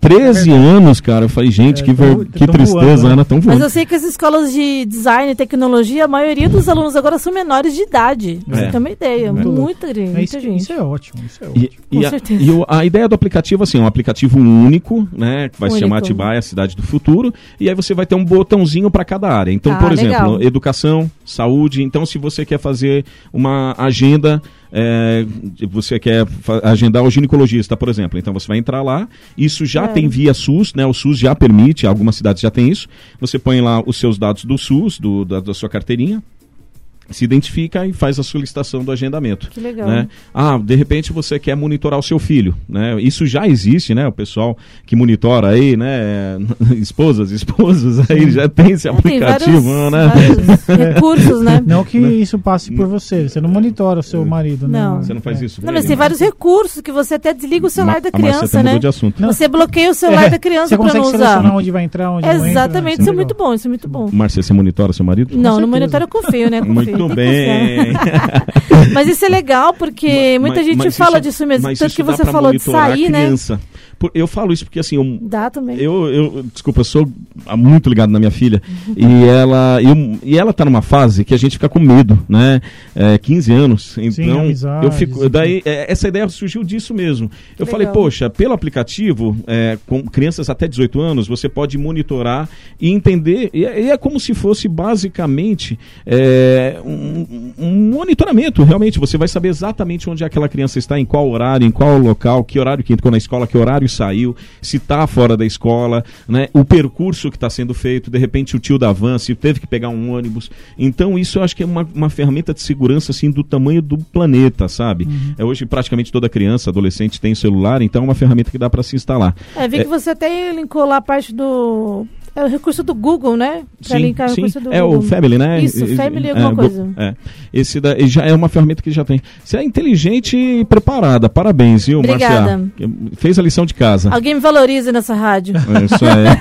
13 anos, cara. Eu falei, gente, É, que, tão- ver- que tão tristeza, voando, né? Ana, tão Mas voando. eu sei que as escolas de design e tecnologia, a maioria dos alunos agora são menores de idade. Pra É. Você tem uma ideia. Muito louco. Muita, gente, É, muita isso, gente. isso é ótimo, isso é ótimo. E, Com e a, certeza. e o- a ideia do aplicativo, assim, é um aplicativo único, né? Que vai se Único. chamar Atibaia, Cidade do Futuro. E aí você vai ter um botãozinho para cada área. Então, Ah, por exemplo, legal. educação, saúde. Então, se você quer fazer uma agenda. É, você quer agendar o ginecologista, por exemplo. Então você vai entrar lá. Isso já É. tem via SUS, né? O SUS já permite, algumas cidades já tem isso. Você põe lá os seus dados do SUS, do, da, da sua carteirinha, se identifica e faz a solicitação do agendamento. Que legal. Né? Ah, de repente você quer monitorar o seu filho, né? Isso já existe, né? O pessoal que monitora aí, né? Esposas, esposos, aí já tem esse É, tem aplicativo, vários, né? vários recursos, né? Não que isso passe por você, você não monitora o seu marido, né? Não. Você não faz isso? Não, mas tem vários recursos que você até desliga o celular da A Marcia criança, né? de assunto. Não. Você bloqueia o celular É, da criança consegue não selecionar usar. onde vai entrar, onde não entra. Exatamente, é isso é legal. muito bom, isso é muito bom. Márcia, você monitora seu marido? Não, no certeza. monitor eu confio, né? Confio, Muito bem. Mas isso é legal, porque muita Mas- gente mas fala isso- disso mesmo. Tanto que você falou de sair, né? criança. Por- eu falo isso porque assim, eu, Dá também. Eu, eu, desculpa, eu sou ah, muito ligado na minha filha e ela, eu, e ela tá numa fase que a gente fica com medo, né? É, 15 anos, então amizades, eu fico, daí é, essa ideia surgiu disso mesmo. Eu Que falei, legal. poxa, pelo aplicativo, é, com crianças até 18 anos, você pode monitorar e entender, e é, e é como se fosse basicamente é, um, um monitoramento, realmente, você vai saber exatamente onde aquela criança está, em qual horário, em qual local, que horário que entrou na escola, que horário saiu, se está fora da escola, né? O percurso que está sendo feito, de repente o tio da van, se teve que pegar um ônibus. Então isso eu acho que é uma, uma ferramenta de segurança assim do tamanho do planeta, sabe? É hoje praticamente toda criança, adolescente tem celular, então é uma ferramenta que dá para se instalar. É, vi que você até linkou lá a parte do. É o recurso do Google, né? Pra Sim, linkar o sim. recurso do é Google. o Family, né? Isso, E- Family é, alguma Go- coisa. É. Esse daí já é uma ferramenta que já tem. Você é inteligente e preparada. Parabéns, viu, Obrigada. Marcia? Fez a lição de casa. Alguém me valoriza nessa rádio. Isso é.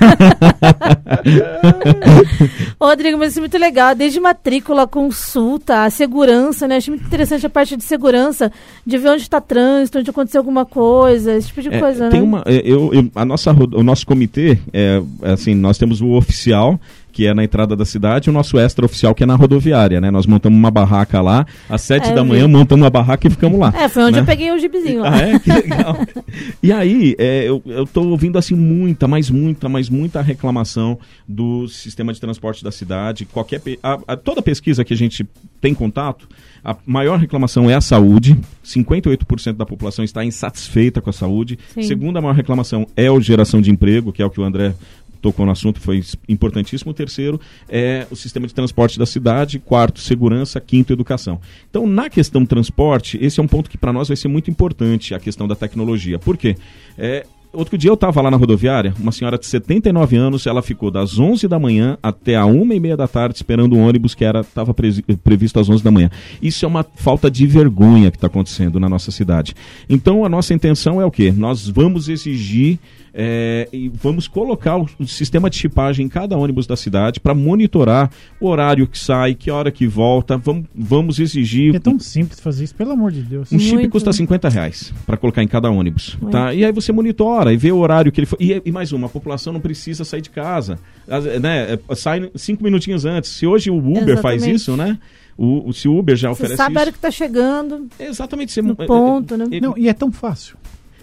Rodrigo, mas isso é muito legal. Desde matrícula, consulta, a segurança, né? Achei muito interessante a parte de segurança, de ver onde está trânsito, onde aconteceu alguma coisa, esse tipo de É, coisa, tem né? uma, é, eu, eu- a nossa, o nosso comitê, é, assim, nós temos o oficial, que é na entrada da cidade, e o nosso extra oficial, que é na rodoviária, né? Nós montamos uma barraca lá, às sete É, da manhã, vi. montamos uma barraca e ficamos lá. É, foi onde né? eu peguei o gibizinho lá. Ah, é? Que legal. e aí, é, eu, eu tô ouvindo assim muita, mas muita, mas muita reclamação do sistema de transporte da cidade. Qualquer a- a- toda pesquisa que a gente tem contato, a maior reclamação é a saúde. 58% da população está insatisfeita com a saúde. Sim. Segunda maior reclamação é a geração de emprego, que é o que o André tocou no assunto, foi importantíssimo. O terceiro é o sistema de transporte da cidade. Quarto, segurança. Quinto, educação. Então, na questão transporte, esse é um ponto que para nós vai ser muito importante, a questão da tecnologia. Por quê? É, Outro dia eu estava lá na rodoviária, uma senhora de 79 anos, ela ficou das 11 da manhã até a 1 e meia da tarde esperando um ônibus que era estava previsto às 11 da manhã. Isso é uma falta de vergonha que está acontecendo na nossa cidade. Então a nossa intenção é o quê? Nós vamos exigir é, e vamos colocar o, sistema de chipagem em cada ônibus da cidade para monitorar o horário que sai, que hora que volta. Vamos, vamos exigir. É tão simples fazer isso, pelo amor de Deus. Um chip Muito. custa 50 reais para colocar em cada ônibus. Muito. Tá? E aí você monitora e vê o horário que ele foi. E, e mais uma, a população não precisa sair de casa. As- né? é, Sai cinco minutinhos antes. Se hoje o Uber faz Exatamente. isso, né? O, o- se o Uber já Você oferece sabe a hora isso. que tá chegando, Exatamente. Você, no é- é- ponto, né? é- Não, e é tão fácil.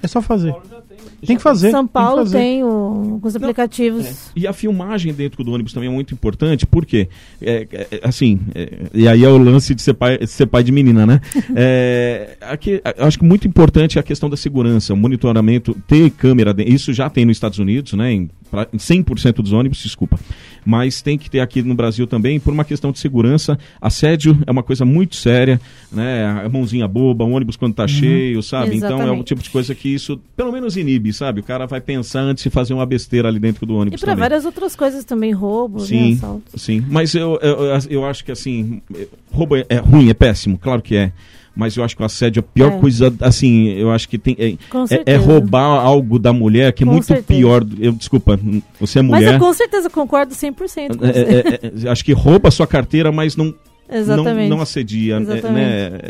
É só fazer. Tem que fazer. São tem Paulo fazer. tem o, alguns aplicativos. E a filmagem dentro do ônibus também é muito importante, porque, é, é, assim, é, e aí é o lance de ser pai, ser pai de menina, né? É, aqui, eu acho que muito importante é a questão da segurança, o monitoramento, ter câmera, isso já tem nos Estados Unidos, né? Em, pra- em 100% dos ônibus, desculpa. Mas tem que ter aqui no Brasil também, por uma questão de segurança. Assédio é uma coisa muito séria, né? A mãozinha boba, o ônibus quando tá cheio, sabe? Então é o Exatamente. tipo de coisa que isso, pelo menos inibe, sabe? O cara vai pensar antes de fazer uma besteira ali dentro do E ônibus para também. várias outras coisas também, roubo, né, Sim, assalto. sim. Mas eu, eu, eu- eu acho que assim, roubo é, é ruim, é péssimo, claro que é. Mas eu acho que o assédio é a pior É. coisa, assim, eu acho que tem. É, é- é, roubar algo da mulher, que é Com muito certeza. pior. Eu, desculpa, você é Mas mulher. eu com certeza concordo 100% com é, você. é, é, é, acho que rouba a sua carteira, mas não, não, Exatamente. não assedia. é, Exatamente. né?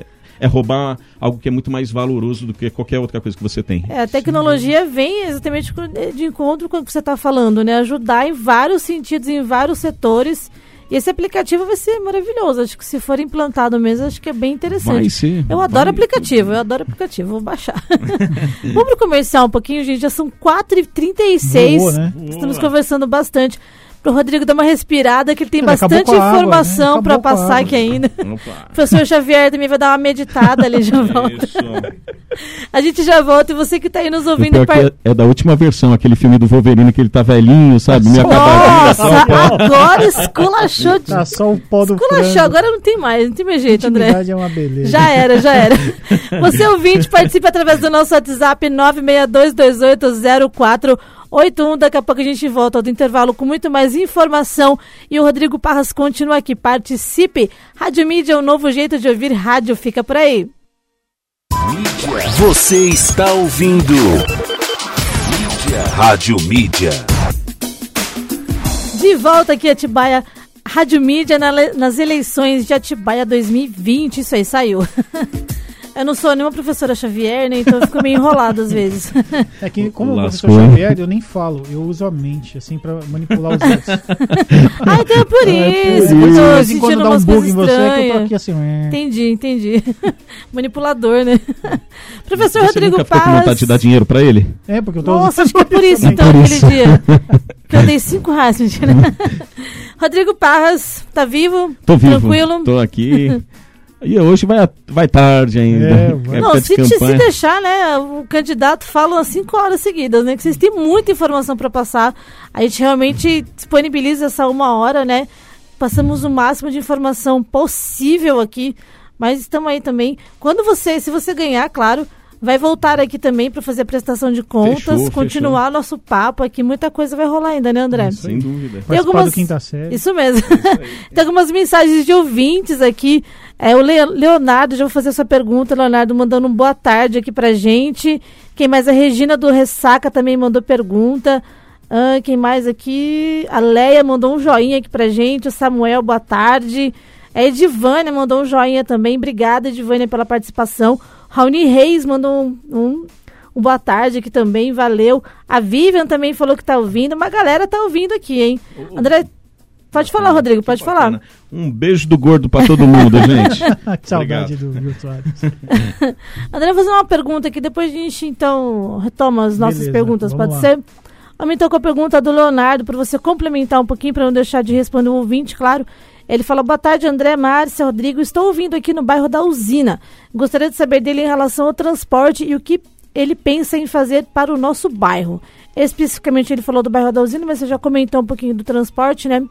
é roubar algo que é muito mais valoroso do que qualquer outra coisa que você tem. É, a tecnologia vem exatamente de encontro com o que você está falando, né? Ajudar em vários sentidos, em vários setores. E esse aplicativo vai ser maravilhoso. Acho que se for implantado mesmo, acho que é bem interessante. Vai ser. Eu adoro vai. aplicativo, eu adoro aplicativo, vou baixar. Vamos pro comercial um pouquinho, gente. Já são 4h36. Voou, né? Estamos conversando bastante. Pro Rodrigo dar uma respirada, que ele tem Ele bastante água, né? informação para passar aqui ainda. Opa. O professor Xavier também vai dar uma meditada ali, já volta. Isso. A gente já volta e você que tá aí nos O ouvindo. par- é, é da última versão, aquele filme do Wolverine que ele tá velhinho, sabe? Meio. Nossa, agora esculachou. de- Tá só o pó do Esculachou, frango. agora não tem mais, não tem mais jeito, André. É uma beleza. Já era, já era. Você ouvinte, participe através do nosso WhatsApp 962280481. Daqui a pouco a gente volta do intervalo com muito mais informação. E o Rodrigo Parras continua aqui. Participe. Rádio Mídia é um novo jeito de ouvir rádio. Fica por aí. Você está ouvindo. Mídia. Rádio Mídia. De volta aqui, Atibaia. Rádio Mídia na nas eleições de Atibaia 2020. Isso aí, saiu. Eu não sou nenhuma professora Xavier, né? Então eu fico meio enrolado às vezes. É que, como Lascou, professor? Xavier, eu nem falo, eu uso a mente, assim, pra manipular os outros. ah, então é por É isso. por que eu isso. quando dá um bug em você, é que eu tô aqui assim... é. Entendi, entendi. Manipulador, né? Professor Você Rodrigo nunca ficou com vontade de dar dinheiro pra ele? É, porque eu tô Nossa, usando acho que é por isso, então, Por aquele isso. dia. Que eu dei cinco reais, mentira. Rodrigo Parras, tá vivo? Tô vivo. Tranquilo? Tô aqui. E hoje vai, vai tarde ainda. É, vai. Não, Época de se, se deixar, né, o candidato fala umas cinco horas seguidas, né, que vocês têm muita informação para passar. A gente realmente disponibiliza essa uma hora, né, passamos o máximo de informação possível aqui, mas estamos aí também. Quando você, se você ganhar, claro, vai voltar aqui também para fazer a prestação de contas, Fechou, continuar nosso papo aqui, muita coisa vai rolar ainda, né, André? Sem dúvida. Tem algumas- quinta série. Isso mesmo. Tem algumas mensagens de ouvintes aqui. É, o Le- Leonardo, já vou fazer essa pergunta. Leonardo mandando um boa tarde aqui pra gente. Quem mais? A Regina do Ressaca também mandou pergunta. Ah, quem mais aqui? A Leia mandou um joinha aqui pra gente. O Samuel, boa tarde. A Edivânia mandou um joinha também. Obrigada, Edivânia, pela participação. Raoni Reis mandou um, um, um boa tarde aqui também. Valeu. A Vivian também falou que tá ouvindo. Uma galera tá ouvindo aqui, hein? André, pode falar, Rodrigo, pode Que falar. bacana. Um beijo do gordo pra todo mundo, gente. que saudade Obrigado. do Soares. André, vou fazer uma pergunta aqui, depois a gente então retoma as nossas Beleza, perguntas, pode lá. ser? Então com a pergunta do Leonardo, para você complementar um pouquinho, para não deixar de responder o ouvinte, claro. Ele fala, boa tarde, André, Márcia, Rodrigo, estou ouvindo aqui no bairro da Usina. Gostaria de saber dele em relação ao transporte e o que ele pensa em fazer para o nosso bairro. Especificamente ele falou do bairro da Usina, mas você já comentou um pouquinho do transporte, né?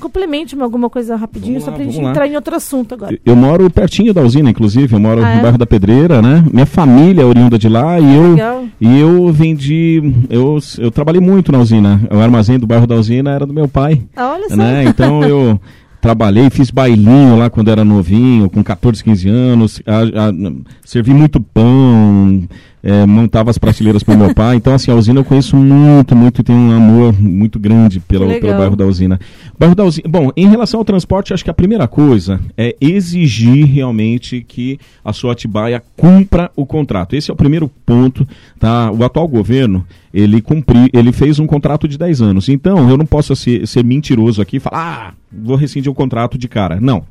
Complemente-me alguma coisa rapidinho, Vamos só lá, para a gente lá. entrar em outro assunto agora. Eu moro pertinho da usina, inclusive. Eu moro Ah, no é? bairro da Pedreira, né? Minha família é oriunda de lá e eu, Legal. e eu vendi. Eu, eu trabalhei muito na usina. O armazém do bairro da usina era do meu pai. Ah, olha só. né? Então eu trabalhei, fiz bailinho lá quando era novinho, com 14, 15 anos, a- a- servi muito pão, é, montava as prateleiras para meu pai. Então, assim, a usina eu conheço muito, muito, tenho um amor muito grande legal. pelo bairro da usina. Bairro da usina. Bom, em relação ao transporte, acho que a primeira coisa é exigir realmente que a sua Atibaia cumpra o contrato. Esse é o primeiro ponto, tá? O atual governo, ele cumpri, ele fez um contrato de 10 anos. Então, eu não posso ser, ser mentiroso aqui e falar, ah, vou rescindir o contrato de cara. Não.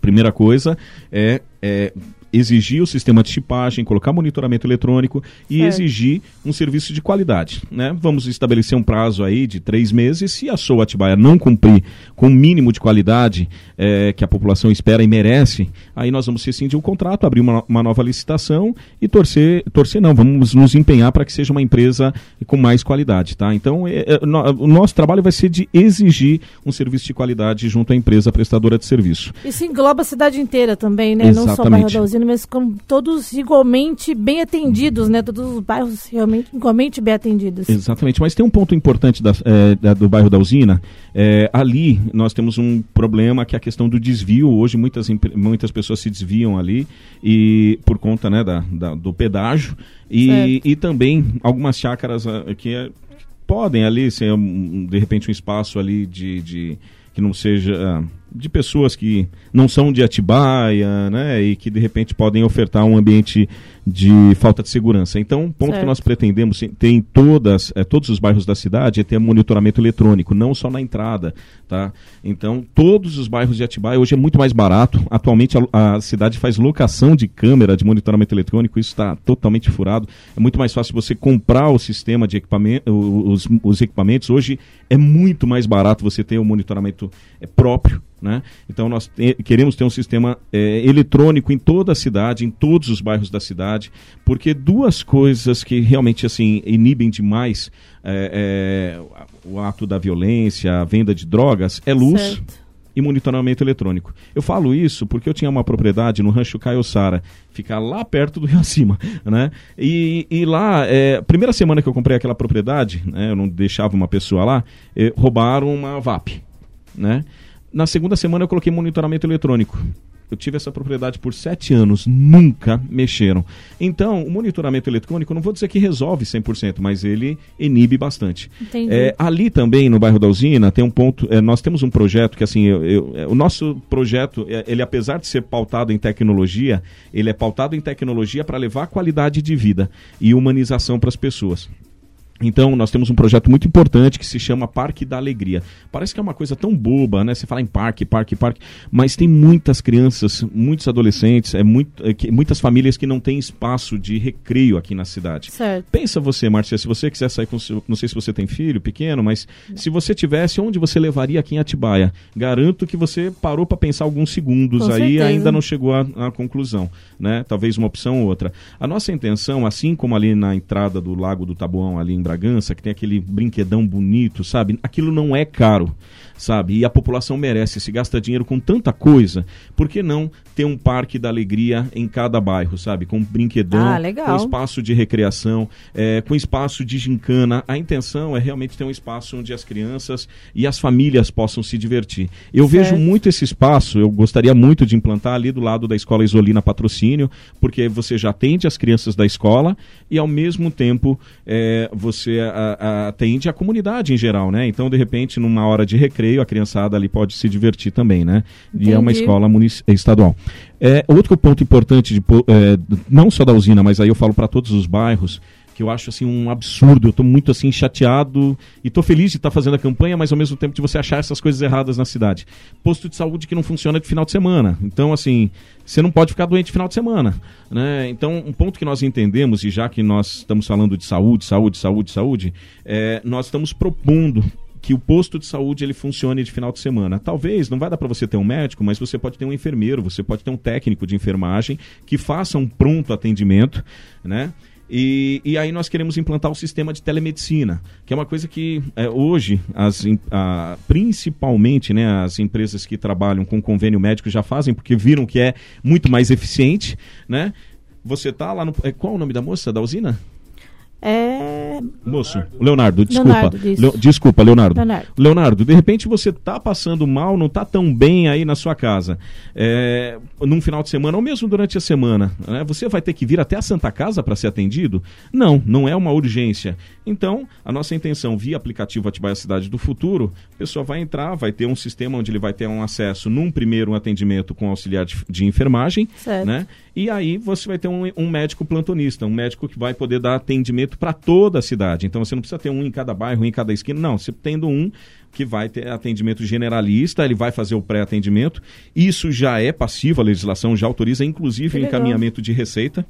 Primeira coisa é, é exigir o sistema de chipagem, colocar monitoramento eletrônico e Certo. exigir um serviço de qualidade. Né? Vamos estabelecer um prazo aí de três meses. Se a Sou Atibaia não cumprir com o mínimo de qualidade eh, que a população espera e merece, aí nós vamos rescindir o contrato, abrir uma, uma nova licitação e torcer, torcer não, vamos nos empenhar para que seja uma empresa com mais qualidade. Tá? Então, eh, eh, no- o nosso trabalho vai ser de exigir um serviço de qualidade junto à empresa prestadora de serviço. Isso engloba a cidade inteira também, né? Não só o bairro da usina, mas com todos igualmente bem atendidos, né? Todos os bairros realmente igualmente bem atendidos. Exatamente, mas tem um ponto importante da- é, da- do bairro da usina. É, ali nós temos um problema que é a questão do desvio. Hoje muitas, muitas pessoas se desviam ali e por conta né, da, da- do pedágio e, Certo. e também algumas chácaras ah, que é- podem ali ser de repente um espaço ali de, de- que não seja ah, de pessoas que não são de Atibaia, né, e que de repente podem ofertar um ambiente de falta de segurança. Então, o ponto Certo. que nós pretendemos ter em todas, eh, todos os bairros da cidade é ter monitoramento eletrônico, não só na entrada, tá? Então, todos os bairros de Atibaia hoje é muito mais barato. Atualmente a, a cidade faz locação de câmera de monitoramento eletrônico, isso está totalmente furado. É muito mais fácil você comprar o sistema de equipamento, os, os equipamentos. Hoje é muito mais barato você ter o monitoramento eh, próprio. Né? Então nós te- queremos ter um sistema eh, eletrônico em toda a cidade, em todos os bairros da cidade, porque duas coisas que realmente assim inibem demais eh, eh, o ato da violência, a venda de drogas, é luz Certo. e monitoramento eletrônico. Eu falo isso porque eu tinha uma propriedade no Rancho Caiçara, fica lá perto do Rio Acima, né? E, e lá, é, primeira semana que eu comprei aquela propriedade, né, eu não deixava uma pessoa lá, eh, roubaram uma VAP, né? Na segunda semana eu coloquei monitoramento eletrônico. Eu tive essa propriedade por sete anos, nunca mexeram. Então, o monitoramento eletrônico, não vou dizer que resolve 100%, mas ele inibe bastante. É, ali também, no bairro da Usina, tem um ponto. é, nós temos um projeto que, assim, eu- eu- é, o nosso projeto, é, ele apesar de ser pautado em tecnologia, ele é pautado em tecnologia para levar qualidade de vida e humanização para as pessoas. Então, nós temos um projeto muito importante que se chama Parque da Alegria. Parece que é uma coisa tão boba, né? Você fala em parque, parque, parque, mas tem muitas crianças, muitos adolescentes, é muito, é que- muitas famílias que não têm espaço de recreio aqui na cidade. Certo. Pensa você, Márcia, se você quiser sair com seu, não sei se você tem filho pequeno, mas se você tivesse, onde você levaria aqui em Atibaia? Garanto que você parou para pensar alguns segundos Com aí e certeza. ainda não chegou à, à conclusão, né? Talvez uma opção ou outra. A nossa intenção, assim como ali na entrada do Lago do Tabuão, ali em Bragança, que tem aquele brinquedão bonito, sabe? Aquilo não é caro, sabe? E a população merece, se gasta dinheiro com tanta coisa, por que não ter um parque da alegria em cada bairro, sabe? Com brinquedão, Ah, com espaço de recreação, é, com espaço de gincana. A intenção é realmente ter um espaço onde as crianças e as famílias possam se divertir. Eu Certo. vejo muito esse espaço, eu gostaria muito de implantar ali do lado da Escola Isolina Patrocínio, porque você já atende as crianças da escola e ao mesmo tempo é, você a- a- atende a comunidade em geral, né? Então, de repente, numa hora de recreio, a criançada ali pode se divertir também, né? E é uma Entendi. escola estadual. É, outro ponto importante, de, é, não só da usina, mas aí eu falo para todos os bairros, que eu acho assim um absurdo. Eu tô muito assim chateado e tô feliz de estar fazendo a campanha, mas ao mesmo tempo de você achar essas coisas erradas na cidade. Posto de saúde que não funciona de final de semana. Então, assim, você não pode ficar doente de final de semana. Né? Então, um ponto que nós entendemos, e já que nós estamos falando de saúde, saúde, saúde, saúde, é, nós estamos propondo que o posto de saúde ele funcione de final de semana. Talvez não vai dar para você ter um médico, mas você pode ter um enfermeiro, você pode ter um técnico de enfermagem que faça um pronto atendimento, né? E, e aí nós queremos implantar o sistema de telemedicina, que é uma coisa que é, hoje, as, a- principalmente né, as empresas que trabalham com convênio médico já fazem, porque viram que é muito mais eficiente, né? Você tá lá no. é, Qual o nome da moça da usina? É. Moço, Leonardo, desculpa. Leonardo. Leo- desculpa, Leonardo. Leonardo. Leonardo, de repente você tá passando mal, não tá tão bem aí na sua casa, é, num final de semana ou mesmo durante a semana, né? Você vai ter que vir até a Santa Casa para ser atendido? Não, não é uma urgência. Então, a nossa intenção via aplicativo Atibaia Cidade do Futuro, a pessoa vai entrar, vai ter um sistema onde ele vai ter um acesso num primeiro atendimento com auxiliar de, de enfermagem, Certo. né? E aí você vai ter um, um médico plantonista, um médico que vai poder dar atendimento para toda a cidade. Então você não precisa ter um em cada bairro, um em cada esquina. Não, você tendo um que vai ter atendimento generalista, ele vai fazer o pré-atendimento. Isso já é passivo, a legislação já autoriza, inclusive, o encaminhamento de receita.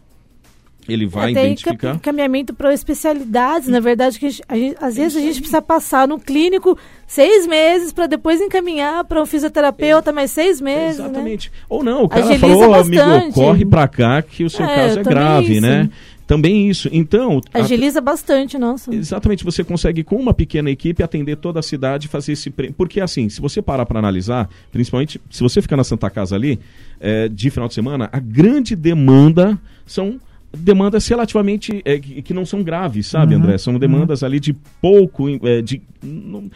Ele vai Até identificar. encaminhamento para especialidades, na verdade, que a gente- a gente- às vezes a gente precisa passar no clínico seis meses para depois encaminhar para um fisioterapeuta mais seis meses. Né? Exatamente. Ou não, o cara Agiliza falou, amigo, bastante. corre pra cá que o seu É, caso é grave, isso. né? Também isso. Então, a- Agiliza bastante, nossa. Exatamente, você consegue com uma pequena equipe atender toda a cidade e fazer esse porque assim, se você parar para analisar, principalmente se você ficar na Santa Casa ali é, de final de semana, a grande demanda são demandas relativamente é, que, que não são graves, sabe, Uhum, André? São demandas ali de pouco é, de não-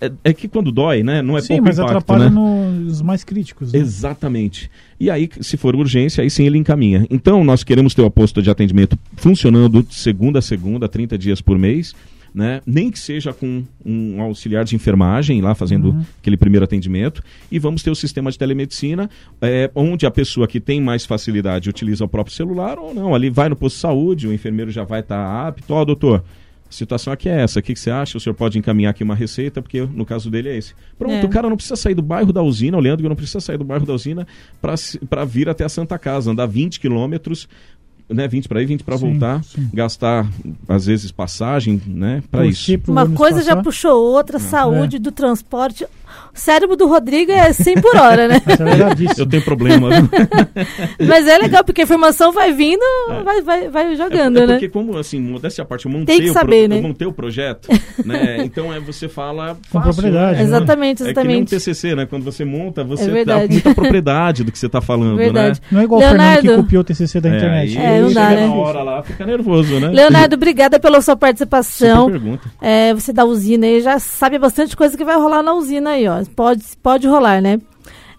é, é que quando dói, né? Não é Sim, pouco mas impacto, atrapalha né? nos mais críticos. né? Exatamente. E aí, se for urgência, aí sim ele encaminha. Então, nós queremos ter o posto de atendimento funcionando de segunda a segunda, 30 dias por mês. Né? Nem que seja com um auxiliar de enfermagem lá fazendo Uhum. aquele primeiro atendimento. E vamos ter o sistema de telemedicina, é, onde a pessoa que tem mais facilidade utiliza o próprio celular ou não. Ali vai no posto de saúde, o enfermeiro já vai estar apto. Ó, doutor, a situação aqui é essa. O que, que você acha? O senhor pode encaminhar aqui uma receita, porque no caso dele é esse. Pronto, É. o cara não precisa sair do bairro da usina, o Leandro não precisa sair do bairro da usina para vir até a Santa Casa, andar 20 quilômetros, né? 20 para ir, 20 para voltar, sim. gastar, às vezes, passagem, né? Para isso. pro Uma coisa já passar. puxou outra, É. saúde do transporte. O cérebro do Rodrigo é 100 por hora, né? Aceleradíssimo. Eu tenho problema. Mas é legal, porque a informação vai vindo, vai, vai, vai jogando, é, é né? porque, como, assim, modéstia à parte, eu montei, que o, saber, né? eu montei o projeto, né? Então, é, você fala Com propriedade, né? né? Exatamente, É que nem um exatamente. TCC, né? Quando você monta, você É dá muita propriedade do que você está falando, Verdade. né? Não é igual o Fernando que Leonardo. copiou o TCC da internet. aí É, não dá, chega né? na hora lá, fica nervoso, né? Leonardo, obrigada pela sua participação. Super pergunta. É, você da usina aí já sabe bastante coisa que vai rolar na usina aí, ó. Pode, pode rolar, né?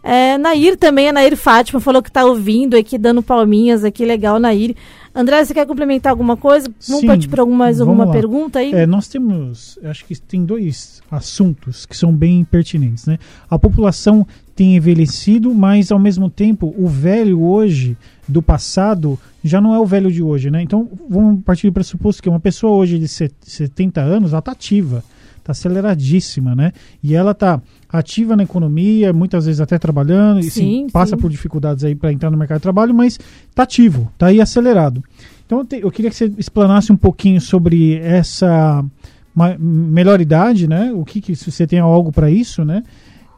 É, Nair também, a Nair Fátima falou que tá ouvindo aqui, dando palminhas aqui, legal, Nair. André, você quer complementar alguma coisa? Vamos Sim, partir para alguma, mais alguma lá. pergunta aí? É, nós temos, acho que tem dois assuntos que são bem pertinentes, né? A população tem envelhecido, mas ao mesmo tempo o velho hoje do passado já não é o velho de hoje, né? Então vamos partir do pressuposto que uma pessoa hoje de set- 70 anos, ela tá ativa, tá aceleradíssima, né? E ela tá ativa na economia, muitas vezes até trabalhando, e sim, Sim, passa sim. por dificuldades aí para entrar no mercado de trabalho, mas tá ativo, tá aí acelerado. Então eu, te- eu queria que você explanasse um pouquinho sobre essa melhor idade, né? O que, que se você tem algo para isso, né?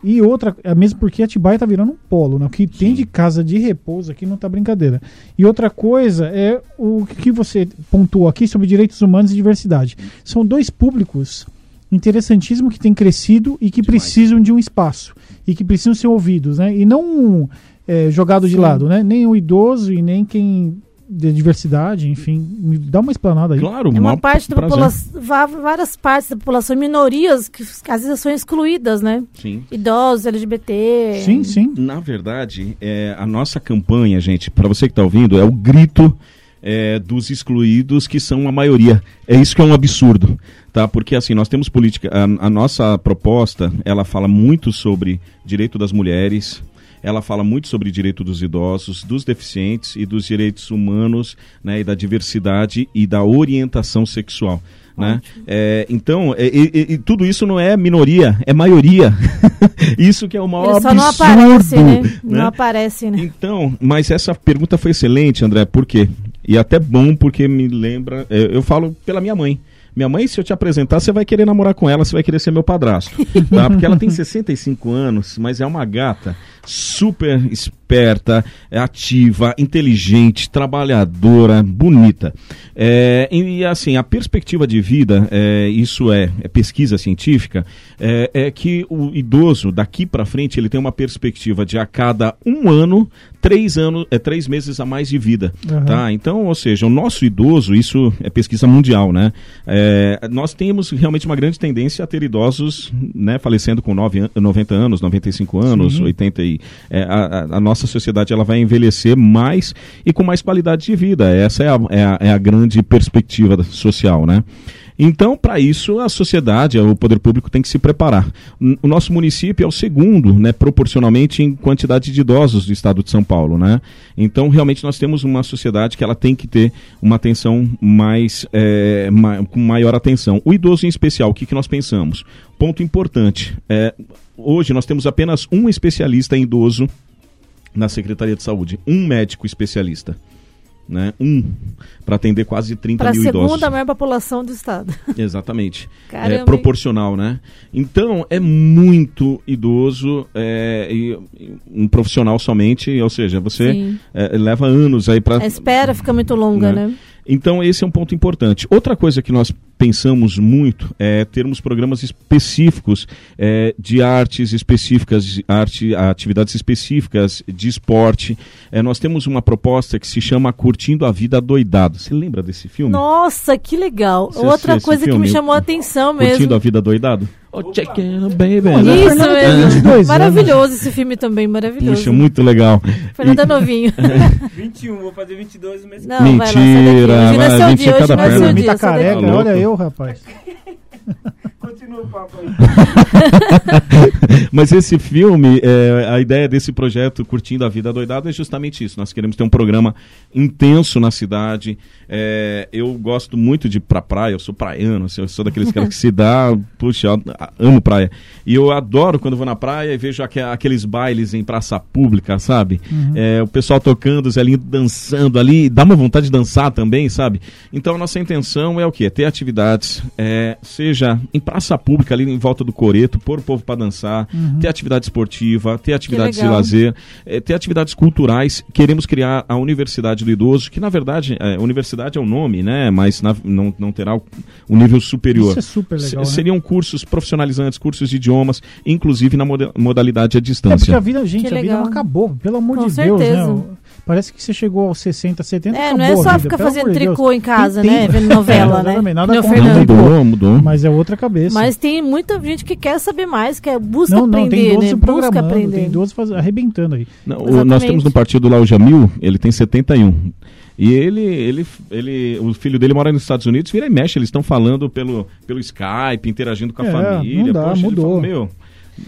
E outra, é mesmo porque Atibaia tá virando um polo, né? O que tem de casa de repouso aqui não tá brincadeira. E outra coisa é o que você pontuou aqui sobre direitos humanos e diversidade. São dois públicos interessantíssimos que têm crescido e que Demais. precisam de um espaço e que precisam ser ouvidos, né? E não é, jogado de Sim. lado, né? Nem o idoso e nem quem de diversidade, enfim, me dá uma explanada aí. Claro, É uma parte da população, várias partes da população, minorias que às vezes são excluídas, né? Sim. Idosos, LGBT. Sim, sim. Na verdade, é, a nossa campanha, gente, para você que está ouvindo, é o grito é, dos excluídos, que são a maioria. É isso que é um absurdo, tá? Porque assim, nós temos política, a, a nossa proposta, ela fala muito sobre direito das mulheres, ela fala muito sobre direito dos idosos, dos deficientes e dos direitos humanos, né, e da diversidade e da orientação sexual. Né? É, então, é, e tudo isso não é minoria, é maioria. isso que é o maior Ele só não absurdo. aparece, né? né? Não aparece, né? Então, mas essa pergunta foi excelente, André, por quê? E até bom porque me lembra, é, eu falo pela minha mãe. Minha mãe, se eu te apresentar, você vai querer namorar com ela, você vai querer ser meu padrasto. tá? Porque ela tem 65 anos, mas é uma gata super esperta, é ativa, inteligente, trabalhadora, bonita. É, e assim, a perspectiva de vida, é, isso é, é pesquisa científica, é, é que o idoso daqui para frente ele tem uma perspectiva de a cada um ano, três anos, é três meses a mais de vida. Aham. Tá? Então, ou seja, o nosso idoso, isso é pesquisa mundial, né? É, nós temos realmente uma grande tendência a ter idosos, né, falecendo com 9, an- 90 anos, 95 anos, Sim. 80 e é, a, a- nossa sociedade ela vai envelhecer mais e com mais qualidade de vida. Essa é a, é a, é a grande perspectiva social, né? Então, para isso, a sociedade, o poder público tem que se preparar. O nosso município é o segundo, né, proporcionalmente em quantidade de idosos do estado de São Paulo, né? Então, realmente, nós temos uma sociedade que ela tem que ter uma atenção mais, é, ma- com maior atenção. O idoso em especial, o que, que nós pensamos? Ponto importante, é, hoje nós temos apenas um especialista em idoso na Secretaria de Saúde, um médico especialista. Né? Um, para atender quase 30 Para a mil idosos. segunda maior população do estado. Exatamente. Caramba, é proporcional, né? Então, é muito idoso é, e, um profissional somente, ou seja, você é, leva anos aí para A espera fica muito longa, Né? né? Então, esse é um ponto importante. Outra coisa que nós pensamos muito é termos programas específicos é, de artes específicas, de arte, atividades específicas de esporte. É, nós temos uma proposta que se chama Curtindo a Vida Doidado. Você lembra desse filme? Nossa, que legal. Você Outra coisa que me chamou a atenção Curtindo mesmo. a Vida Doidado? Oh, check it, baby. Né? Isso Fernanda mesmo. tem 22 Maravilhoso esse filme também, maravilhoso. Puxa, muito legal. Fernando é novinho. 21, vou fazer 22 no mês Não, vai lá, sai daqui. Mentira, Hoje não é vai, seu 20 dia, hoje cada não é seu dia. tá careca, Tá olha eu, rapaz. Continua o papo aí. Mas esse filme, é, a ideia desse projeto Curtindo a Vida Doidada é justamente isso. Nós queremos ter um programa intenso na cidade. É, eu gosto muito de ir pra praia, eu sou praiano, assim, eu sou daqueles caras que se dá, puxa, amo praia. E eu adoro quando vou na praia e vejo aqu aqueles bailes em praça pública, sabe? Uhum. É, o pessoal tocando, o Zé Lindo dançando ali, dá uma vontade de dançar também, sabe? Então a nossa intenção é o quê? Ter atividades, é, seja em praça pública, ali em volta do coreto, pôr o povo para dançar, uhum. ter atividade esportiva, ter atividades de lazer, é, ter atividades culturais. Queremos criar a Universidade do Idoso, que na verdade, é, universidade é o nome, né? Mas na, não, não terá o, o, nível superior. Isso é super legal. S né? Seriam cursos profissionalizantes, cursos de idiomas, inclusive na modalidade à distância. É porque a vida, gente, a vida não acabou, pelo amor Com de certeza. Deus, né? Parece que você chegou aos 60, 70 É, não é só ficar fazendo tricô Deus. em casa, tem, né? Vendo novela, né? Nada não, mudou, mudou. Mas é outra cabeça. Mas tem muita gente que quer saber mais, que busca não, não, aprender, tem 12 né? Busca aprender. Tem 12 faz... arrebentando aí. Não, nós temos no partido lá o Jamil, ele tem 71. E ele, ele, ele, o filho dele mora nos Estados Unidos, vira e mexe, eles estão falando pelo, pelo Skype, interagindo com a é, família. Não dá, Poxa, mudou. Fala, meu,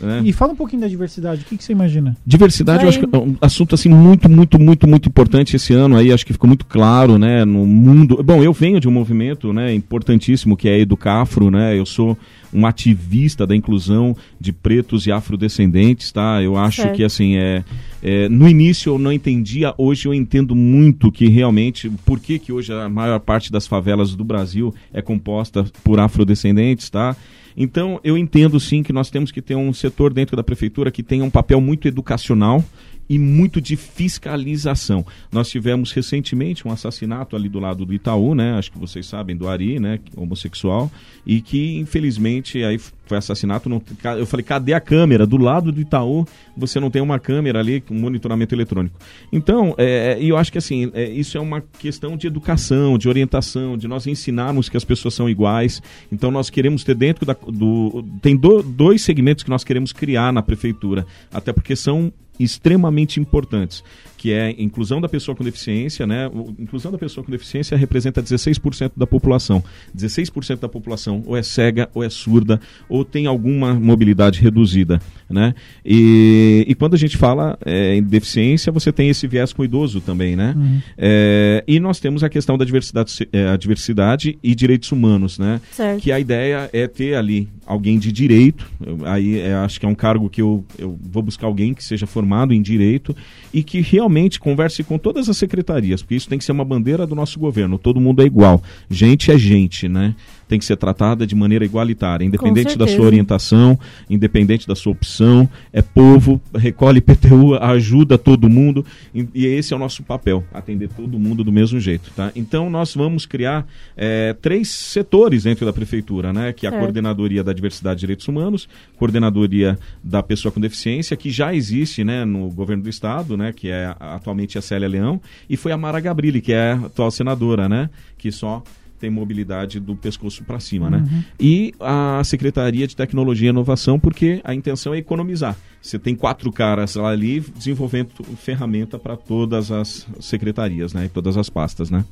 é. E fala um pouquinho da diversidade, o que, que você imagina? Diversidade, eu acho que é um assunto assim muito, muito, muito, muito importante esse ano aí, acho que ficou muito claro, né, no mundo. Bom, eu venho de um movimento, né, importantíssimo que é a Educafro, né? Eu sou um ativista da inclusão de pretos e afrodescendentes, tá? Eu acho certo. que assim é, é, no início eu não entendia, hoje eu entendo muito que realmente por que que hoje a maior parte das favelas do Brasil é composta por afrodescendentes, tá? Então, eu entendo sim que nós temos que ter um setor dentro da prefeitura que tenha um papel muito educacional e muito de fiscalização. Nós tivemos recentemente um assassinato ali do lado do Itaú, né? Acho que vocês sabem, do Ari, né? Homossexual, e que infelizmente aí foi assassinato. Não, eu falei, cadê a câmera? Do lado do Itaú, você não tem uma câmera ali, um monitoramento eletrônico. Então, é, eu acho que assim, é, isso é uma questão de educação, de orientação, de nós ensinarmos que as pessoas são iguais. Então, nós queremos ter dentro da, do. Tem do, dois segmentos que nós queremos criar na prefeitura, até porque são extremamente importantes, que é a inclusão da pessoa com deficiência, né? O, inclusão da pessoa com deficiência representa 16% da população. 16% da população ou é cega, ou é surda, ou tem alguma mobilidade reduzida, né? E, e quando a gente fala é, em deficiência, você tem esse viés com o idoso também, né? Uhum. É, e nós temos a questão da diversidade, é, a diversidade e direitos humanos, né? Certo. Que a ideia é ter ali alguém de direito, eu, aí é, acho que é um cargo que eu, eu vou buscar alguém que seja formado em direito e que realmente converse com todas as secretarias, porque isso tem que ser uma bandeira do nosso governo, todo mundo é igual, gente é gente, né? Tem que ser tratada de maneira igualitária, independente da sua orientação, independente da sua opção, é povo, recolhe PTU, ajuda todo mundo, e, e esse é o nosso papel, atender todo mundo do mesmo jeito, tá? Então nós vamos criar é, três setores dentro da prefeitura, né? Que é a coordenadoria da diversidade e direitos humanos, coordenadoria da pessoa com deficiência, que já existe, né, no governo do estado, né? Que é atualmente a Célia Leão, e foi a Mara Gabrilli, que é a atual senadora, né? Que só tem mobilidade do pescoço para cima, né? uhum. né? E a Secretaria de Tecnologia e Inovação, porque a intenção é economizar. Você tem quatro caras lá ali desenvolvendo ferramenta para todas as secretarias, né? E todas as pastas, né?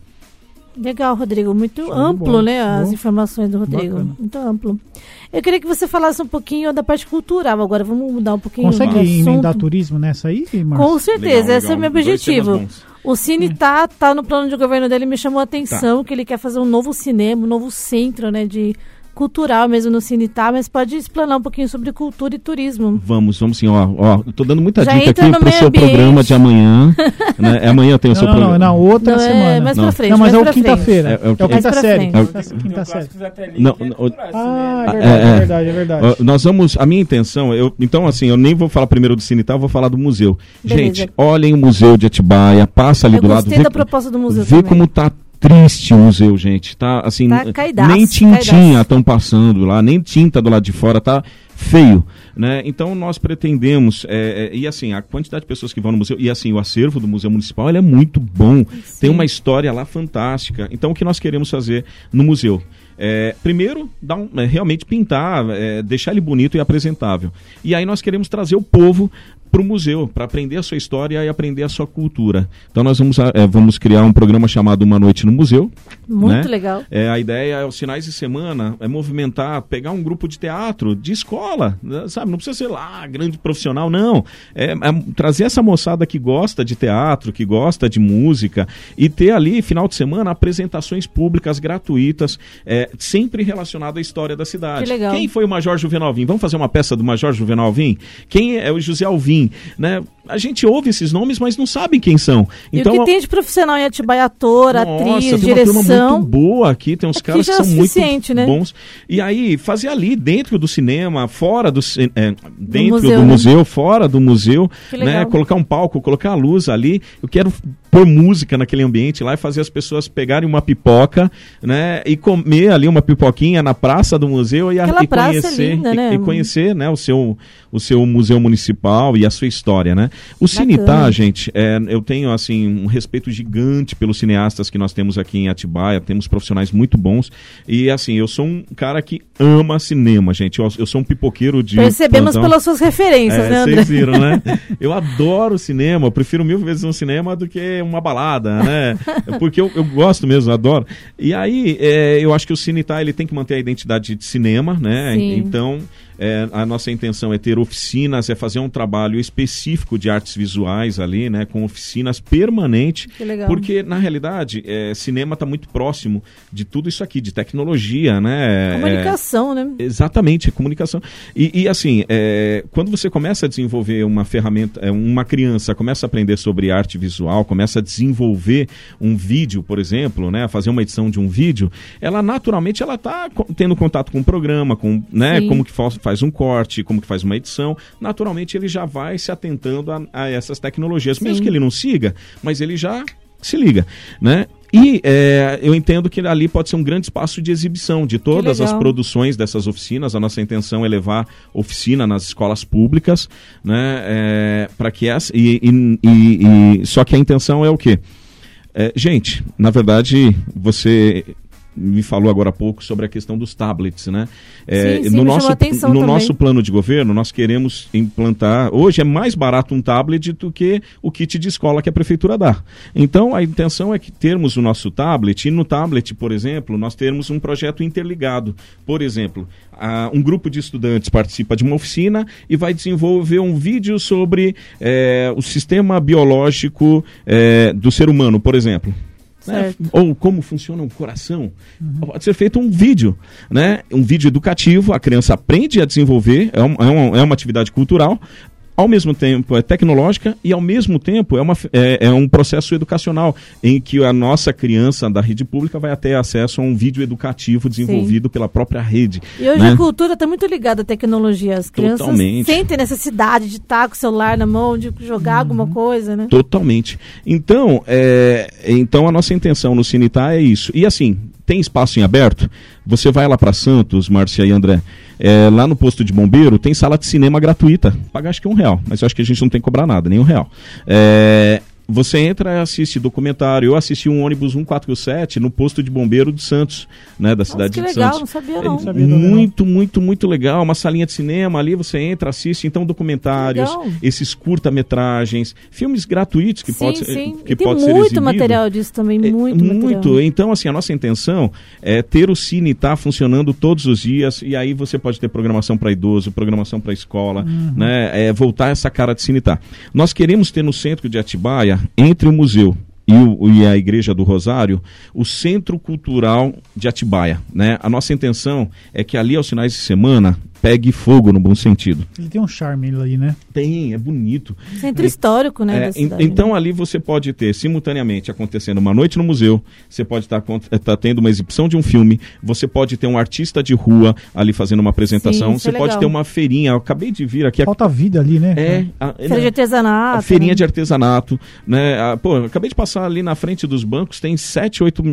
Legal, Rodrigo. Muito Show amplo, bom, né? As bom. informações do Rodrigo. Bacana. Muito amplo. Eu queria que você falasse um pouquinho da parte cultural agora. Vamos mudar um pouquinho Consegue emendar turismo nessa aí, Marcos? Com certeza, legal, esse legal. é o meu objetivo. O Cine hum. tá, tá no plano de governo dele, me chamou a atenção tá. que ele quer fazer um novo cinema, um novo centro, né, de cultural mesmo no Cinitar, mas pode explanar um pouquinho sobre cultura e turismo. Vamos, vamos sim, ó, ó tô dando muita Já dica aqui pro seu ambiente. programa de amanhã, né? É amanhã tem o seu não, programa. Não, não, outra não, semana. É mais não. pra frente. Não, mas é o quinta-feira. É, é, o quinta série. É o quinta série. Não, ah, é verdade, é, verdade, é verdade. Nós vamos, a minha intenção, eu, então assim, eu nem vou falar primeiro do Cinitar, eu vou falar do museu. Beleza. Gente, olhem o museu de Atibaia, passa ali eu do lado. Vê, da proposta do museu Vê também. como tá triste o museu, gente. Tá assim, tá caidaço, nem tintinha estão passando lá, nem tinta do lado de fora, tá feio. Né? Então nós pretendemos, é, é, e assim, a quantidade de pessoas que vão no museu, e assim, o acervo do Museu Municipal é muito bom, Sim. tem uma história lá fantástica. Então o que nós queremos fazer no museu? É, primeiro, dar um, é, realmente pintar, é, deixar ele bonito e apresentável. E aí nós queremos trazer o povo para o museu, para aprender a sua história e aprender a sua cultura. Então nós vamos, é, vamos criar um programa chamado Uma Noite no Museu. Muito né? legal. É, a ideia é os finais de semana, é movimentar, pegar um grupo de teatro, de escola, né, sabe? Não precisa ser lá grande profissional, não. É, é, trazer essa moçada que gosta de teatro, que gosta de música e ter ali, final de semana, apresentações públicas gratuitas, é, sempre relacionado à história da cidade. Que legal. Quem foi o Major Juvenal Vim? Vamos fazer uma peça do Major Juvenal Vim? Quem é o José Alvim? Né? A gente ouve esses nomes, mas não sabe quem são. Então, e o que tem de profissional em Atibaia, ator, nossa, atriz, tem direção... Uma turma muito boa aqui, tem uns aqui caras que são é muito né? bons. E aí, fazer ali, dentro do cinema, fora do... É, dentro museu, do né? museu, fora do museu, né? Colocar um palco, colocar a luz ali. Eu quero pôr música naquele ambiente lá e fazer as pessoas pegarem uma pipoca, né? E comer ali uma pipoquinha na praça do museu e, e conhecer, é linda, né? e, e, conhecer, né? O seu, o seu museu municipal e a sua história, né? O Cinitá, gente, é, eu tenho assim um respeito gigante pelos cineastas que nós temos aqui em Atibaia. Temos profissionais muito bons e assim eu sou um cara que ama cinema, gente. Eu, eu sou um pipoqueiro de percebemos plantão. pelas suas referências, é, né? Vocês viram, né? Eu adoro cinema. Eu prefiro mil vezes um cinema do que uma balada, né? Porque eu, eu gosto mesmo, adoro. E aí, é, eu acho que o Cinetá ele tem que manter a identidade de cinema, né? Sim. Então, é, a nossa intenção é ter oficinas, é fazer um trabalho específico de artes visuais ali, né? Com oficinas permanentes. Porque, na realidade, é, cinema está muito próximo de tudo isso aqui, de tecnologia, né? Comunicação, né? Exatamente, comunicação. E, e assim, é, quando você começa a desenvolver uma ferramenta, é, uma criança começa a aprender sobre arte visual, começa a desenvolver um vídeo, por exemplo, né? Fazer uma edição de um vídeo, ela naturalmente ela está tendo contato com o programa, com, né? Como que faz faz um corte, como que faz uma edição, naturalmente ele já vai se atentando a, a essas tecnologias. Sim. Mesmo que ele não siga, mas ele já se liga, né? E é, eu entendo que ali pode ser um grande espaço de exibição de todas as produções dessas oficinas. A nossa intenção é levar oficina nas escolas públicas, né? É, para que essa e, e, e, e, só que a intenção é o quê? É, gente, na verdade, você me falou agora há pouco sobre a questão dos tablets, né? É, sim, sim, no nosso, no nosso plano de governo, nós queremos implantar. Hoje é mais barato um tablet do que o kit de escola que a prefeitura dá. Então a intenção é que termos o nosso tablet e no tablet, por exemplo, nós termos um projeto interligado. Por exemplo, a, um grupo de estudantes participa de uma oficina e vai desenvolver um vídeo sobre é, o sistema biológico é, do ser humano, por exemplo. Né? Ou como funciona o coração. Uhum. Pode ser feito um vídeo, né? Um vídeo educativo, a criança aprende a desenvolver, é, um, é, uma, é uma atividade cultural, ao mesmo tempo é tecnológica e ao mesmo tempo é, uma, é, é, um processo educacional em que a nossa criança da rede pública vai ter acesso a um vídeo educativo desenvolvido Sim. pela própria rede. E hoje né? a cultura está muito ligada à tecnologia. As crianças Totalmente. sentem necessidade de estar com o celular na mão, de jogar uhum. alguma coisa, né? Totalmente. Então, é, então a nossa intenção no Cinitar é isso. E assim, tem espaço em aberto? Você vai lá para Santos, Márcia e André é, lá no posto de bombeiro tem sala de cinema gratuita. Paga acho que um real, mas eu acho que a gente não tem que cobrar nada, nem um real. É, você entra e assiste documentário. Eu assisti um ônibus 147 no posto de bombeiro de Santos, né, da cidade Nossa, de legal, Santos. Não sabia não. É, sabia muito, muito, muito legal. Uma salinha de cinema ali, você entra, assiste então documentários, esses curta-metragens, filmes gratuitos que sim, pode, sim. que e pode tem muito ser material disso também, muito, é, muito. Então assim, a nossa intenção é ter o cine tá funcionando todos os dias e aí você pode ter programação para idoso, programação para escola, uhum. né, é, voltar essa cara de cine tá. Nós queremos ter no centro de Atibaia entre o museu e, o, e, a Igreja do Rosário, o Centro Cultural de Atibaia. Né? A nossa intenção é que ali aos finais de semana pegue fogo no bom sentido. Ele tem um charme ali, né? Tem, é bonito. Centro histórico, né? É, cidade, então né? ali você pode ter simultaneamente acontecendo uma noite no museu, você pode estar tá, tá tendo uma exibição de um filme, você pode ter um artista de rua ali fazendo uma apresentação, Sim, você é pode ter uma feirinha. Eu acabei de vir aqui. Falta vida ali, né? É. A, Feira de artesanato. A feirinha né? de artesanato, né? A, pô, acabei de passar ali na frente dos bancos, tem sete, oito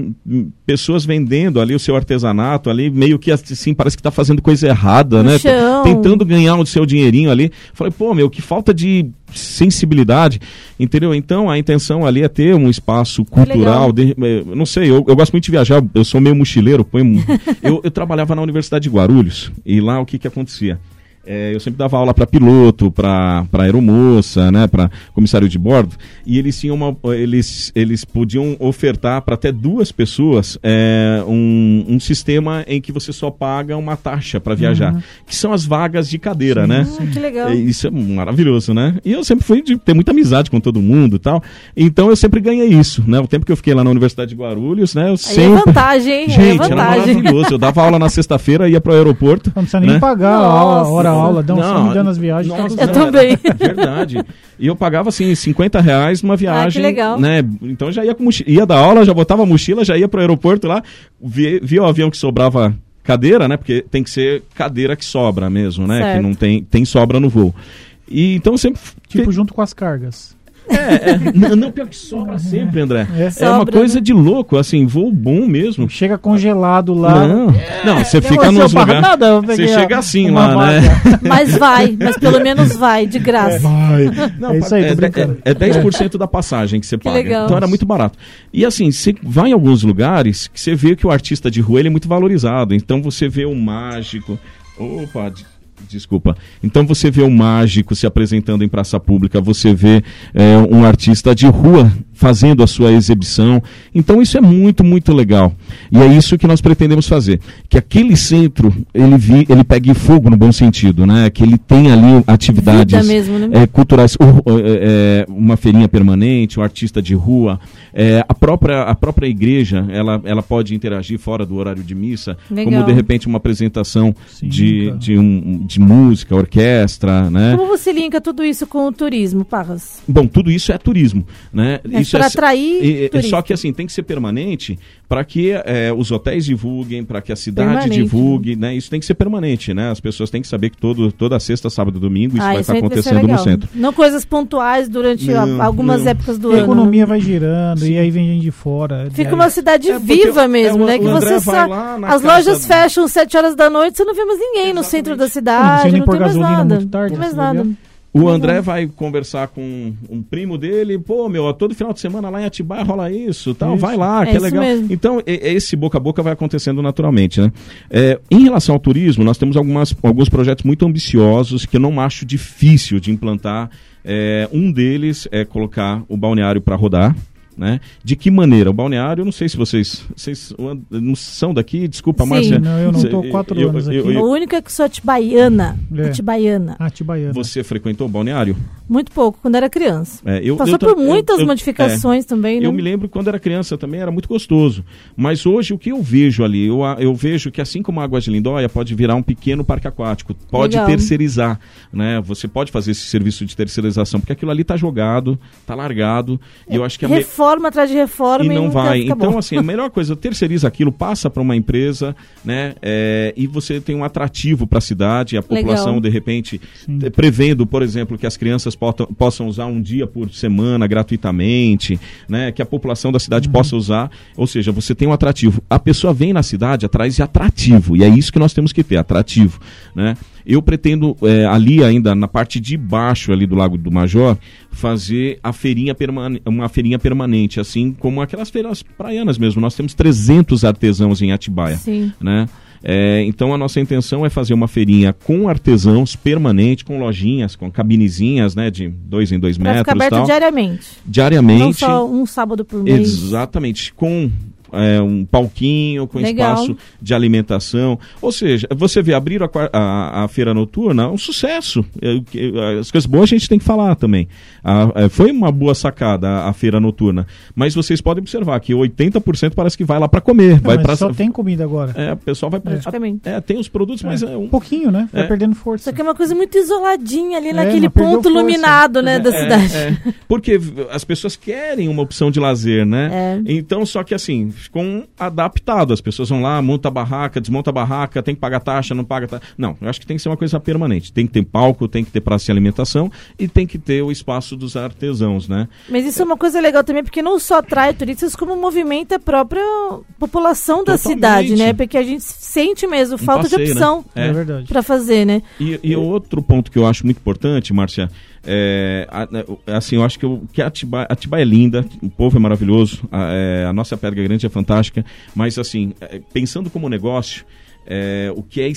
pessoas vendendo ali o seu artesanato ali, meio que assim, parece que está fazendo coisa errada, né? Chão. Tentando ganhar o seu dinheirinho ali. Falei, pô, meu, que falta de sensibilidade, entendeu? Então a intenção ali é ter um espaço cultural. De, eh, não sei, eu, eu, gosto muito de viajar, eu sou meio mochileiro. eu, eu trabalhava na Universidade de Guarulhos e lá o que que acontecia? É, eu sempre dava aula para piloto, para aeromoça, né, para comissário de bordo, e eles tinham uma, eles, eles podiam ofertar para até duas pessoas é, um, um sistema em que você só paga uma taxa para viajar, uhum. que são as vagas de cadeira, sim, né? Sim. que legal. Isso é maravilhoso, né? E eu sempre fui de ter muita amizade com todo mundo, tal. Então eu sempre ganhei isso, né? O tempo que eu fiquei lá na Universidade de Guarulhos, né? Eu Aí sempre... é vantagem, hein? Gente, é vantagem. era maravilhoso. Eu dava aula na sexta-feira, ia para o aeroporto. Não precisa nem né? pagar a aula, hora aula, dão não, me dando as viagens. Nossa, eu também. Verdade. E eu pagava assim 50 reais numa viagem. Ah, que legal. Né? Então já ia com mochila, ia da aula, já botava a mochila, já ia pro aeroporto lá, via, via o avião que sobrava cadeira, né? Porque tem que ser cadeira que sobra mesmo, né? Certo. Que não tem, tem sobra no voo. E então sempre. Tipo, junto com as cargas. É, é não, pior que sobra sempre, André. É, sobra, é uma coisa né? de louco, assim, voo bom mesmo. Chega congelado lá. Não, não você fica nos lugares. Você chega assim lá, vaga. né? Mas vai, mas pelo menos vai, de graça. Vai. Não, é isso aí, é, é, é 10% da passagem que você paga. legal. Então era muito barato. E assim, você vai em alguns lugares que você vê que o artista de rua ele é muito valorizado. Então você vê o mágico. Opa, Desculpa. Então você vê um mágico se apresentando em praça pública, você vê é, um artista de rua fazendo a sua exibição. Então isso é muito, muito legal. E é isso que nós pretendemos fazer. Que aquele centro, ele, vi, ele pegue fogo no bom sentido, né? Que ele tenha ali atividades mesmo, né? é, culturais, é, uma feirinha permanente, um artista de rua. É, a, própria, a própria igreja, ela, ela pode interagir fora do horário de missa, legal. como de repente uma apresentação Sim, de, de, um, de música, orquestra, né? Como você linka tudo isso com o turismo, Parras? Bom, tudo isso é turismo, né? É isso para é, atrair é, Só que assim, tem que ser permanente para que é, os hotéis divulguem, para que a cidade Permanente, divulgue, né? Isso tem que ser permanente, né? As pessoas têm que saber que todo, toda sexta, sábado e domingo isso Ah, vai estar ser acontecendo no centro. Não coisas pontuais durante Não, a- algumas não. épocas do A ano. economia vai girando e aí vem gente de fora. Fica aí- uma cidade É, viva o- mesmo, é, o- né? Que o André você sabe. As lojas do- fecham 7 horas da noite, você não vê mais ninguém no centro da Não cidade, não pôr tem mais nada. tarde, não tem mais nada. O André vai conversar com um primo dele, pô, meu, todo final de semana lá em Atibaia rola isso, tal, Isso. vai lá, É que é isso legal. mesmo. Então, esse boca a boca vai acontecendo naturalmente, né? É, em relação ao turismo, nós temos algumas, alguns projetos muito ambiciosos que eu não acho difícil de implantar. É, um deles é colocar o balneário para rodar. Né? De que maneira? O balneário, eu não sei se vocês, vocês não são daqui, desculpa, Sim. Márcia. Não, eu não tô quatro eu- anos eu- aqui. eu- O único é que sou atibaiana. É. Atibaiana. Ah, Tibaiana. você frequentou o balneário? Muito pouco, quando era criança. É, eu, Passou eu por eu- muitas eu- é. modificações também, né? Eu me lembro quando era criança também era muito gostoso. Mas hoje o que eu vejo ali, eu, a- eu vejo que assim como a Águas de Lindóia pode virar um pequeno parque aquático, pode Legal. terceirizar, né? Você pode fazer esse serviço de terceirização, porque aquilo ali tá jogado, tá largado, e eu acho que a me- Reforma atrás de reforma e não nunca vai. fica Então, bom. assim, a melhor coisa, terceiriza aquilo, passa para uma empresa, né? é, e você tem um atrativo para a cidade, a população, Legal. de repente, eh, prevendo, por exemplo, que as crianças potam- possam usar um dia por semana gratuitamente, né? Que a população da cidade possa usar. Ou seja, você tem um atrativo. A pessoa vem na cidade atrás de atrativo. E é isso que nós temos que ter, atrativo, né? Eu pretendo eh, ali ainda na parte de baixo ali do Lago do Major fazer a feirinha permane uma feirinha permanente, assim como aquelas feiras praianas mesmo. Nós temos 300 artesãos em Atibaia, Sim. né? É, então a nossa intenção é fazer uma feirinha com artesãos permanente, com lojinhas, com cabinezinhas, né, de dois em dois Pra ficar metros, aberto tal, diariamente. diariamente. Não só um sábado por mês. Exatamente, com é, um palquinho, com Legal. espaço de alimentação. Ou seja, você vê abrir a, a, a feira noturna, um sucesso. É, que- As coisas boas a gente tem que falar também. A- é, foi uma boa sacada a, a feira noturna. Mas vocês podem observar que 80% parece que vai lá para comer. Não, vai mas pra, só tem comida agora. É, o pessoal vai pra, Praticamente. É, tem os produtos, mas é, Um pouquinho, né? Vai É. perdendo força. Só que é uma coisa muito isoladinha ali É, naquele ponto iluminado, né, da É, cidade. é. porque as pessoas querem uma opção de lazer, né? É. Então, só que assim, ficou um adaptado. As pessoas vão lá, monta a barraca, desmonta a barraca, tem que pagar taxa, não paga taxa. Não, eu acho que tem que ser uma coisa permanente. Tem que ter palco, tem que ter praça de alimentação e tem que ter o espaço dos artesãos, né? Mas isso é uma coisa legal também, porque não só atrai turistas, como movimenta a própria população da Totalmente. cidade, né? Porque a gente sente mesmo falta passeio, de né? opção É, É. verdade. pra fazer, né? E, e outro ponto que eu acho muito importante, Márcia, é, né, assim, eu acho que, o, que Atibaia, Atibaia é linda, o povo é maravilhoso, a, é, a nossa Pedra Grande é fantástica, mas assim, é, pensando como negócio, é, o que é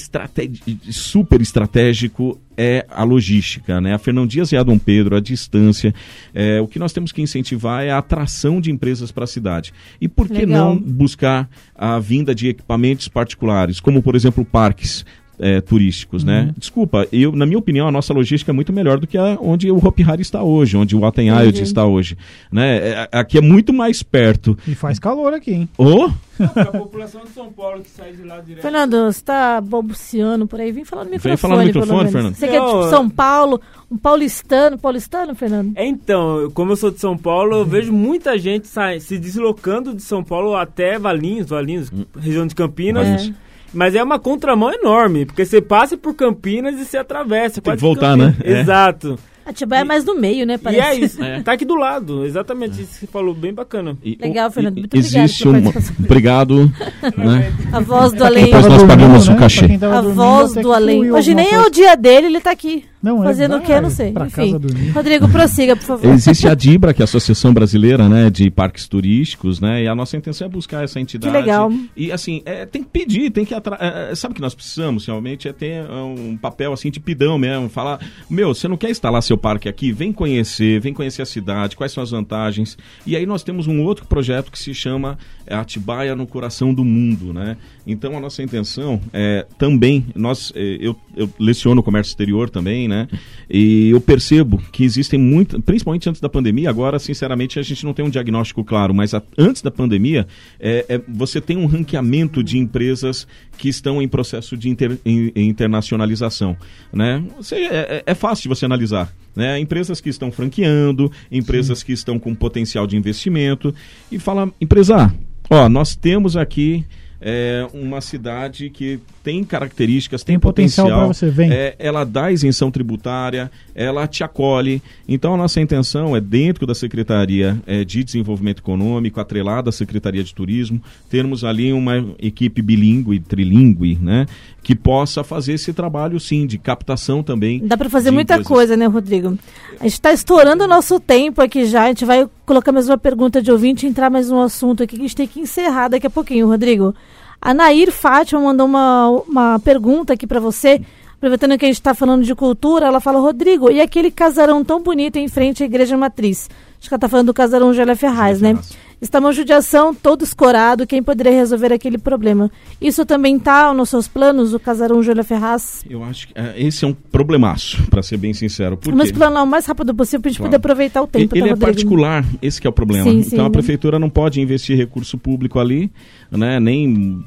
super estratégico é a logística, né? A Fernão Dias e a Dom Pedro, a distância. é, o que nós temos que incentivar é a atração de empresas para a cidade. E por que Legal. não buscar a vinda de equipamentos particulares, como por exemplo parques? É, turísticos, né? Desculpa, eu, na minha opinião, a nossa logística é muito melhor do que a, onde o Hopi Hari está hoje, onde o Aten Entendi. está hoje, né? É, aqui é muito mais perto. E faz calor aqui, hein? Ô, Pra população de São Paulo que sai de lá direto. Fernando, você tá balbuciando por aí? Vem falar no microfone. falar no microfone. Fernando. Você quer Não, tipo eu- São Paulo, um paulistano, paulistano, Fernando? É, Então, como eu sou de São Paulo, eu vejo muita gente sai, se deslocando de São Paulo até Valinhos, Valinhos, região de Campinas. Valinhos. Mas é uma contramão enorme, porque você passa por Campinas e você atravessa. Tem que voltar, Campinas. né? É. Exato. Atibaia é mais no meio, né? E Parece. é isso. É. Tá aqui do lado, exatamente isso que você falou, bem bacana. e- Legal, o- Fernando. e- Muito existe pela um, obrigado, né? A voz do além. Depois nós pagamos o né? cachê. A dormindo, voz do que além. Hoje nem é o dia dele, ele tá aqui. Não, é, Fazendo o vai quê? Não sei. Enfim. Rodrigo, prossiga, por favor. Existe a DIBRA, que é a Associação Brasileira né, de Parques Turísticos, né? E a nossa intenção é buscar essa entidade. Que legal. E assim, é, tem que pedir, tem que atra... é, é, Sabe o que nós precisamos, realmente? É ter é, um papel assim de pidão mesmo. Falar, meu, você não quer instalar seu parque aqui? Vem conhecer, vem conhecer a cidade, quais são as vantagens. E aí nós temos um outro projeto que se chama é, Atibaia no Coração do Mundo, né? Então a nossa intenção é também, nós, é, eu, eu leciono comércio exterior também, né? E eu percebo que existem muito, principalmente antes da pandemia, agora, sinceramente, a gente não tem um diagnóstico claro, mas a- antes da pandemia, é, é, você tem um ranqueamento de empresas que estão em processo de inter- in- internacionalização, né? Você, é, é- é fácil de você analisar, né? Empresas que estão franqueando, empresas que estão com potencial de investimento, e fala, empresa, ó, nós temos aqui é, uma cidade que tem características, tem, Tem potencial potencial, você, vem. é, ela dá isenção tributária, ela te acolhe. Então a nossa intenção é, dentro da Secretaria é, de Desenvolvimento Econômico, atrelada à Secretaria de Turismo, termos ali uma equipe bilíngue, trilingue, né? Que possa fazer esse trabalho, sim, de captação também. Dá pra fazer muita empresas. coisa, né, Rodrigo? A gente tá estourando o nosso tempo aqui já. A gente vai colocar mais uma pergunta de ouvinte e entrar mais um assunto aqui que a gente tem que encerrar daqui a pouquinho, Rodrigo. A Nair Fátima mandou uma, uma pergunta aqui pra você. Aproveitando que a gente está falando de cultura, ela fala, Rodrigo, e aquele casarão tão bonito em frente à Igreja Matriz? Acho que ela está falando do casarão Gélia Ferraz, né? Está uma judiação, todo escorado, quem poderia resolver aquele problema? Isso também está nos seus planos, o casarão Júlia Ferraz? Eu acho que é, esse é um problemaço, para ser bem sincero. Por quê? planar o mais rápido possível para a gente Claro. poder aproveitar o tempo, Ele tá, é Rodrigo? particular, esse que é o problema. Sim, então sim, a né? prefeitura não pode investir recurso público ali, né, nem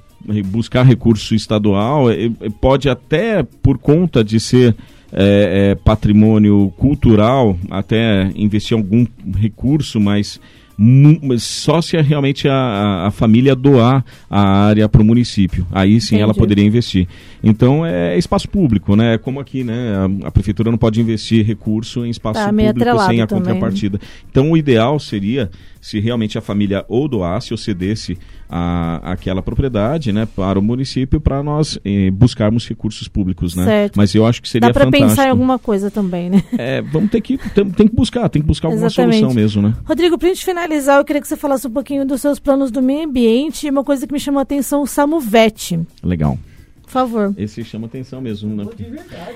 buscar recurso estadual. Pode até, por conta de ser é, é, patrimônio cultural, até investir algum recurso, mas mas só se realmente a, a- família doar a área para o município. Aí sim ela Entendi. poderia investir. Então é espaço público, né? Como aqui, né? A, a prefeitura não pode investir recurso em espaço Tá público sem a também, né? contrapartida. Então o ideal seria se realmente a família ou doasse ou cedesse a, aquela propriedade, né, para o município para nós eh, buscarmos recursos públicos, né? Certo. Mas eu acho que seria Dá para fantástico. pensar em alguma coisa também, né? É, vamos ter que tem, tem que buscar, tem que buscar alguma Exatamente. solução mesmo, né? Rodrigo, para a gente finalizar, eu queria que você falasse um pouquinho dos seus planos do meio ambiente e uma coisa que me chamou a atenção, o Samuvete. Legal. Por favor. Esse chama atenção mesmo, né?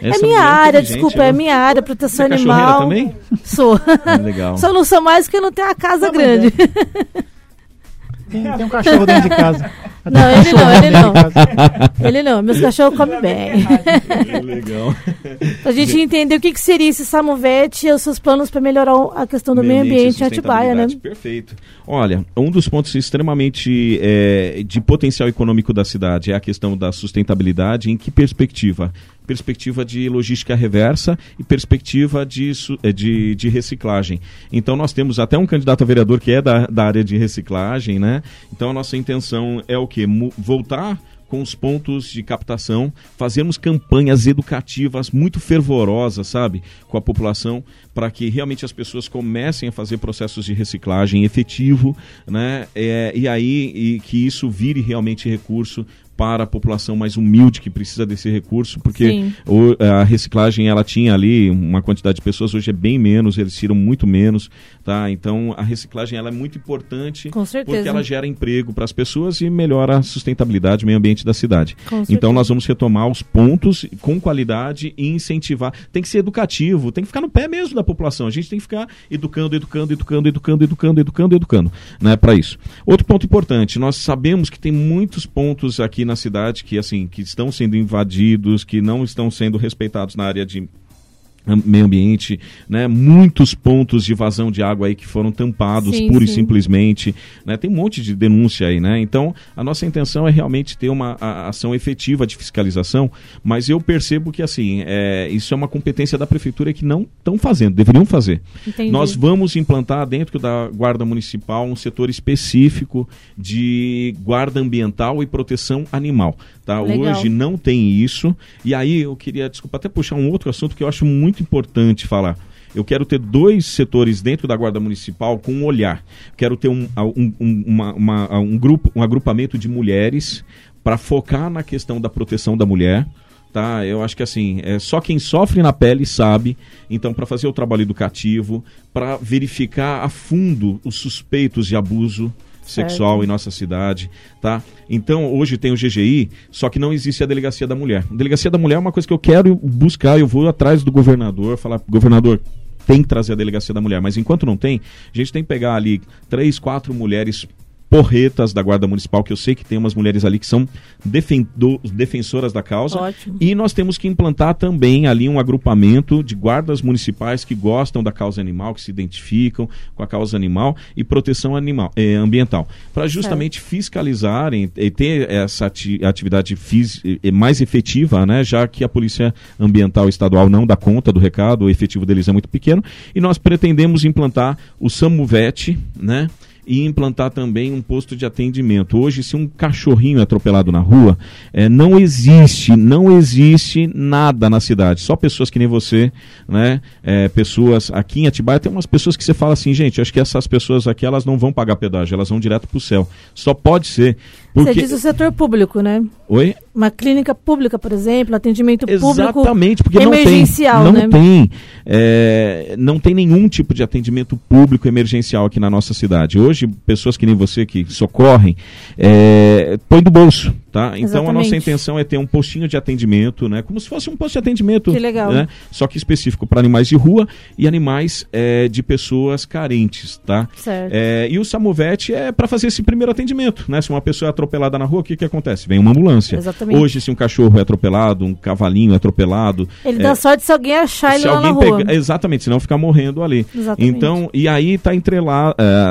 É minha mulher área, desculpa, né? é minha área, Você proteção é cachorreira animal. também? Sou. É, legal. Só não sou mais porque eu não tenho a casa grande. Tem, tem um cachorro dentro de casa. Não, ele não, ele não. Ele não, meus cachorros comem bem. legal. Pra gente entender o que, que seria esse Samuvete e os seus planos para melhorar a questão do meio ambiente em Atibaia, né? Perfeito. Olha, um dos pontos extremamente é, de potencial econômico da cidade é a questão da sustentabilidade. Em que perspectiva? Perspectiva de logística reversa e perspectiva de, eh, de, de reciclagem. Então, nós temos até um candidato a vereador que é da, da área de reciclagem, né? Então, a nossa intenção é o quê? Mu- Voltar com os pontos de captação, fazermos campanhas educativas muito fervorosas, sabe, com a população, para que realmente as pessoas comecem a fazer processos de reciclagem efetivo, né, é, e aí e que isso vire realmente recurso para a população mais humilde que precisa desse recurso, porque o- a reciclagem ela tinha ali uma quantidade de pessoas, hoje é bem menos, eles tiram muito menos, tá? Então a reciclagem ela é muito importante Com certeza. porque ela gera emprego para as pessoas e melhora a sustentabilidade, o meio ambiente da cidade. Então nós vamos retomar os pontos com qualidade e incentivar. Tem que ser educativo, tem que ficar no pé mesmo da população. A gente tem que ficar educando, educando, educando, educando, educando, educando, educando, né, para isso. Outro ponto importante, nós sabemos que tem muitos pontos aqui na cidade que assim, que estão sendo invadidos, que não estão sendo respeitados na área de meio ambiente, né? Muitos pontos de vazão de água aí que foram tampados Sim, pura e sim. simplesmente, né? Tem um monte de denúncia aí, né? Então, a nossa intenção é realmente ter uma a- ação efetiva de fiscalização, mas eu percebo que assim, é, isso é uma competência da prefeitura que não estão fazendo, deveriam fazer. Entendi. Nós vamos implantar dentro da Guarda Municipal um setor específico de guarda ambiental e proteção animal. Tá? Legal. Hoje não tem isso. E aí eu queria, desculpa, até puxar um outro assunto que eu acho muito importante falar. Eu quero ter dois setores dentro da Guarda Municipal com um olhar. Quero ter um, um, um, uma- uma- um grupo, um agrupamento de mulheres para focar na questão da proteção da mulher tá? Eu acho que assim, é só quem sofre na pele sabe. Então, para fazer o trabalho educativo, para verificar a fundo os suspeitos de abuso. Sexual em nossa cidade, tá? Então, hoje tem o GGI, só que não existe a delegacia da mulher. A delegacia da mulher é uma coisa que eu quero buscar, eu vou atrás do governador, falar, governador, tem que trazer a delegacia da mulher, mas enquanto não tem, a gente tem que pegar ali três, quatro mulheres porretas da Guarda Municipal, que eu sei que tem umas mulheres ali que são defendo- defensoras da causa. Ótimo. E nós temos que implantar também ali um agrupamento de guardas municipais que gostam da causa animal, que se identificam com a causa animal e proteção animal, eh, ambiental, para justamente fiscalizarem e ter essa ati- atividade eh, mais efetiva, né, já que a Polícia Ambiental Estadual não dá conta do recado, o efetivo deles é muito pequeno, e nós pretendemos implantar o SAMUVET, né, e implantar também um posto de atendimento. Hoje, se um cachorrinho é atropelado na rua, eh, não existe, não existe nada na cidade. Só pessoas que nem você, né? Eh, pessoas aqui em Atibaia tem umas pessoas que você fala assim, gente, acho que essas pessoas aqui elas não vão pagar pedágio, elas vão direto pro céu. Só pode ser Você porque diz o setor público, né? Oi? Uma clínica pública, por exemplo, atendimento público Exatamente, porque emergencial, não né? tem, não tem, é, não tem nenhum tipo de atendimento público emergencial aqui na nossa cidade. Hoje, pessoas que nem você que socorrem, é, põe do bolso, tá? Então a nossa Exatamente. intenção é ter um postinho de atendimento, né? Como se fosse um posto de atendimento, Que legal. né? Só que específico para animais de rua e animais é, de pessoas carentes, tá? Certo. É, e o Samovete é para fazer esse primeiro atendimento, né? Se uma pessoa é atropelada na rua, o que que acontece? Vem uma ambulância. Exatamente. Hoje, se um cachorro é atropelado, um cavalinho é atropelado, Ele é, dá sorte se alguém achar ele se lá na alguém rua. pega, exatamente, senão fica morrendo ali. Exatamente. Então, e aí está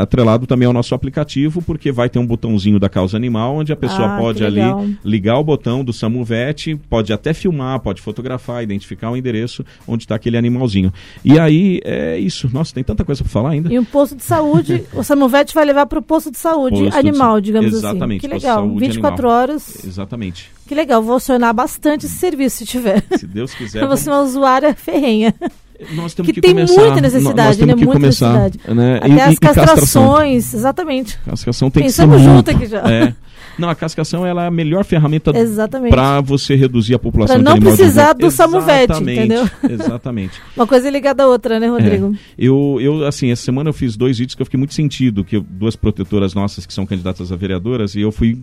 atrelado também ao nosso aplicativo, porque vai ter um botãozinho da causa animal, onde a pessoa Ah, pode ali ligar o botão do Samuvet, pode até filmar, pode fotografar, identificar o endereço onde está aquele animalzinho. E aí é isso. Nossa, tem tanta coisa para falar ainda. E um posto de saúde, o Samovete vai levar para o posto de saúde Posto de animal, sa- digamos Exatamente, assim. De legal. saúde 24 animal. horas. Exatamente. Que legal. Vou acionar bastante esse serviço se tiver. Se Deus quiser. Eu vou ser uma usuária ferrenha. Nós temos que que, tem começar. muita necessidade, nós temos né? que Muita começar, necessidade. Né? Até E- as e- e castração. castrações, exatamente. Castração tem Pensamos que ser junto muito- aqui já. É. Não, a cascação ela é a melhor ferramenta para você reduzir a população Pra de não precisar do Exatamente, entendeu? Exatamente. Uma coisa ligada à outra, né, Rodrigo? É. Eu, eu, assim, essa semana eu fiz dois vídeos que eu fiquei muito sentido, que eu- duas protetoras nossas que são candidatas a vereadoras, e eu fui.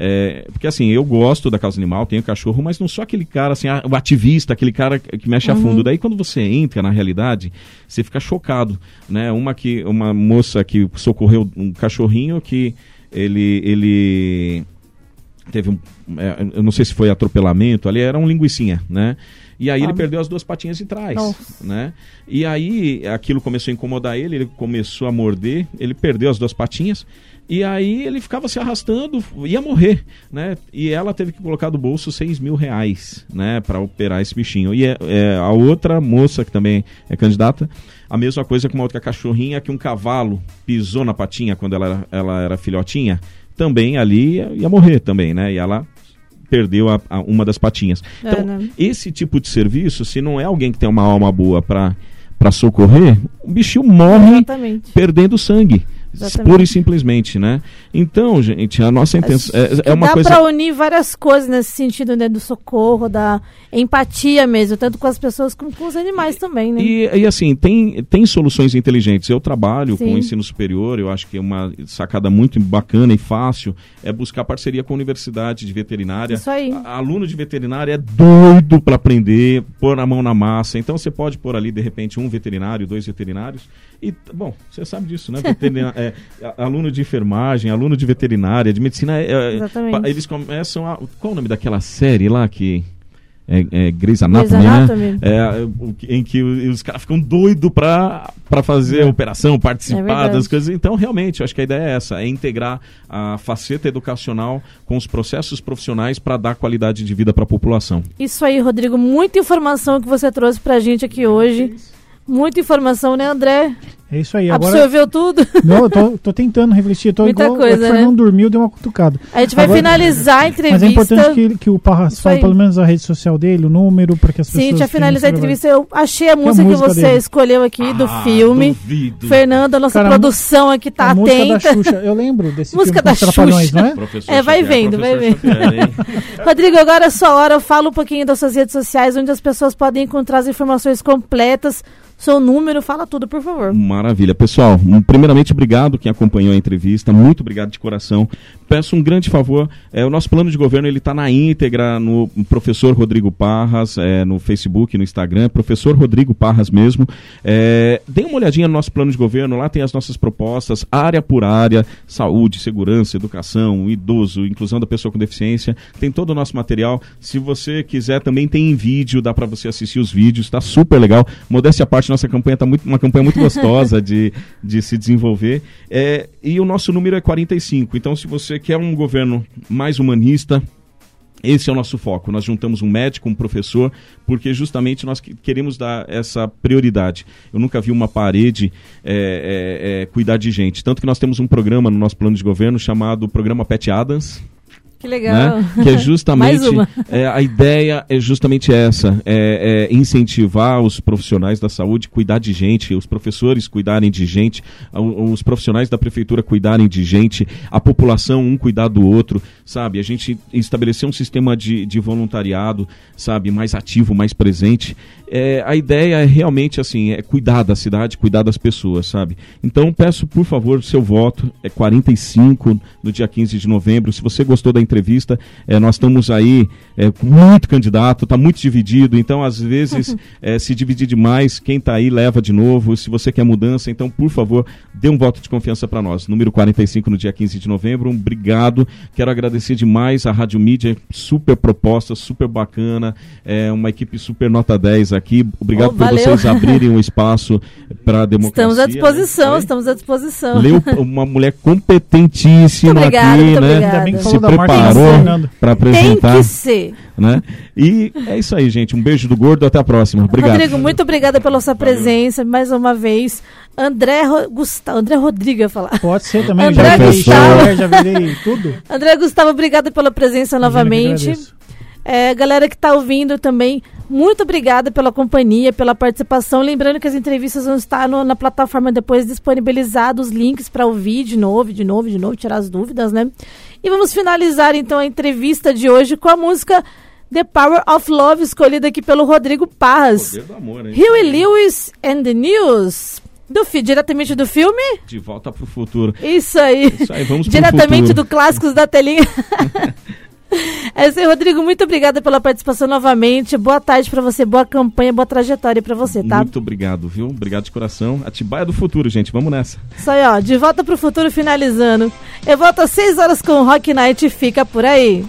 é, porque assim, eu gosto da causa animal, tenho cachorro, mas não sou aquele cara, assim, ah, o ativista, aquele cara que mexe a Uhum. fundo. Daí quando você entra na realidade, você fica chocado, né? Uma que uma moça que socorreu um cachorrinho que ele ele teve um, é, eu não sei se foi atropelamento, ali era um linguicinha, né? E aí ele Ah. perdeu as duas patinhas de trás, Nossa. né? E aí aquilo começou a incomodar ele, ele começou a morder, ele perdeu as duas patinhas e aí ele ficava se arrastando, ia morrer, né? E ela teve que colocar do bolso 6 mil reais, né? Para operar esse bichinho. E é, é, a outra moça que também é candidata, a mesma coisa com uma outra cachorrinha que um cavalo pisou na patinha quando ela, era- ela era filhotinha, também ali ia, ia morrer também, né? E ela perdeu a- a- uma das patinhas. É, Então, né? esse tipo de serviço, se não é alguém que tem uma alma boa para para socorrer, o bichinho morre Exatamente. perdendo sangue, Exatamente. pura e simplesmente, né? Então, gente, a nossa intenção é, é uma dá coisa pra unir várias coisas nesse sentido, né? Do socorro, da empatia mesmo, tanto com as pessoas como com os animais também, né? E, e, assim, tem, tem soluções inteligentes. Eu trabalho Sim. com o ensino superior, eu acho que é uma sacada muito bacana e fácil é buscar parceria com a universidade de veterinária. Isso aí. A- aluno de veterinária é doido para aprender, pôr a mão na massa. Então você pode pôr ali, de repente, um veterinário, dois veterinários. E, bom, você sabe disso, né? Veterina- é, a- aluno de enfermagem, aluno de veterinária, de medicina. é, é, Exatamente. eles começam a. Qual o nome daquela série lá que. É, é Grey's Grey's Anatomy, né? Anatomy. É, o que- em que os caras ficam doidos pra, pra fazer a operação, É participar das coisas. Então, realmente, eu acho que a ideia é essa: é integrar a faceta educacional com os processos profissionais para dar qualidade de vida para a população. Isso aí, Rodrigo. Muita informação que você trouxe pra gente aqui hoje. Muita informação, né, André? É isso aí. Agora, Absorveu tudo? não, eu tô, tô tentando refletir. Tô Muita igual, coisa, o Fernando né? dormiu, deu uma cutucada. A gente vai Agora- finalizar a entrevista. Mas é importante que, que o Parras fale pelo menos a rede social dele, o número, para que as Sim, pessoas... a gente vai finalizar a entrevista. Eu achei a a música que música você dele? escolheu aqui do Ah, filme. duvido. Fernando, a nossa Cara, a produção aqui tá a música da atenta. Xuxa. Eu lembro desse Música filme os da Trapalhões, Xuxa. não é? Professor É, vai Xavier, vendo, vai vendo. Xavier? Rodrigo, agora é sua hora. Fala um pouquinho das suas redes sociais, onde as pessoas podem encontrar as informações completas, seu número, fala tudo, por favor. Maravilha. Pessoal, primeiramente, obrigado quem acompanhou a entrevista. Muito obrigado de coração. Peço um grande favor. é, o nosso plano de governo ele está na íntegra no professor Rodrigo Parras, é, no Facebook, no Instagram, professor Rodrigo Parras mesmo. É, dê uma olhadinha no nosso plano de governo. Lá tem as nossas propostas, área por área, saúde, segurança, educação, idoso, inclusão da pessoa com deficiência. Tem todo o nosso material. Se você quiser, também tem em vídeo, dá para você assistir os vídeos. Está super legal. Modéstia à parte, nossa campanha está muito, uma campanha muito gostosa de, de se desenvolver. É, e o nosso número é 45. Então, se você quer um governo mais humanista, esse é o nosso foco. Nós juntamos um médico, um professor, porque justamente nós que- queremos dar essa prioridade. Eu nunca vi uma parede é, é, é, cuidar de gente. Tanto que nós temos um programa no nosso plano de governo chamado Programa Pet Adams, Que legal. né? Que é justamente é, a ideia é justamente essa, é, é incentivar os profissionais da saúde cuidar de gente, os professores cuidarem de gente, os profissionais da prefeitura cuidarem de gente, a população um cuidar do outro, sabe? A gente estabelecer um sistema de, de voluntariado, sabe, mais ativo, mais presente. É, a ideia é realmente assim, é cuidar da cidade, cuidar das pessoas, sabe? Então peço por favor seu voto, é 45 no dia 15 de novembro. Se você gostou da entrevista, é, nós estamos aí é, com muito candidato, está muito dividido, então às vezes é, se dividir demais, quem está aí leva de novo. Se você quer mudança, então por favor, dê um voto de confiança para nós. Número 45 no dia 15 de novembro. Um obrigado. Quero agradecer demais a Rádio Mídia, super proposta, super bacana, é uma equipe super nota 10 aqui. Obrigado Oh, por valeu. vocês abrirem um espaço para a democracia. Estamos à disposição, né? estamos à disposição. Leu uma mulher competentíssima Muito obrigada, aqui, muito né? obrigada. Ainda bem que Se preparou para Tem apresentar, que ser. né? E é isso aí, gente. Um beijo do gordo, até a próxima. Obrigado. Rodrigo, muito obrigada pela sua presença mais uma vez. André Ro... Gustavo, André Rodrigo ia falar. Pode ser também. André já virei Gustavo. Já virei tudo. André Gustavo, obrigada pela presença Imagina que novamente. É, galera que está ouvindo também, muito obrigada pela companhia, pela participação. Lembrando que as entrevistas vão estar no- na plataforma depois disponibilizados os links para ouvir de novo, de novo, de novo, tirar as dúvidas, né? E vamos finalizar então a entrevista de hoje com a música The Power of Love, escolhida aqui pelo Rodrigo Parras. Poder do amor, hein? Huey Lewis and the News. Do, fi- diretamente do filme? De volta pro futuro. Isso aí. Isso aí, vamos Diretamente futuro. do Clássicos da Telinha. É isso aí, Rodrigo. Muito obrigada pela participação novamente. Boa tarde pra você, boa campanha, boa trajetória pra você, tá? Muito obrigado, viu? Obrigado de coração. Atibaia do futuro, gente. Vamos nessa. Isso aí, ó. De volta pro futuro finalizando. Eu volto às 6 horas com o Rock Night. Fica por aí.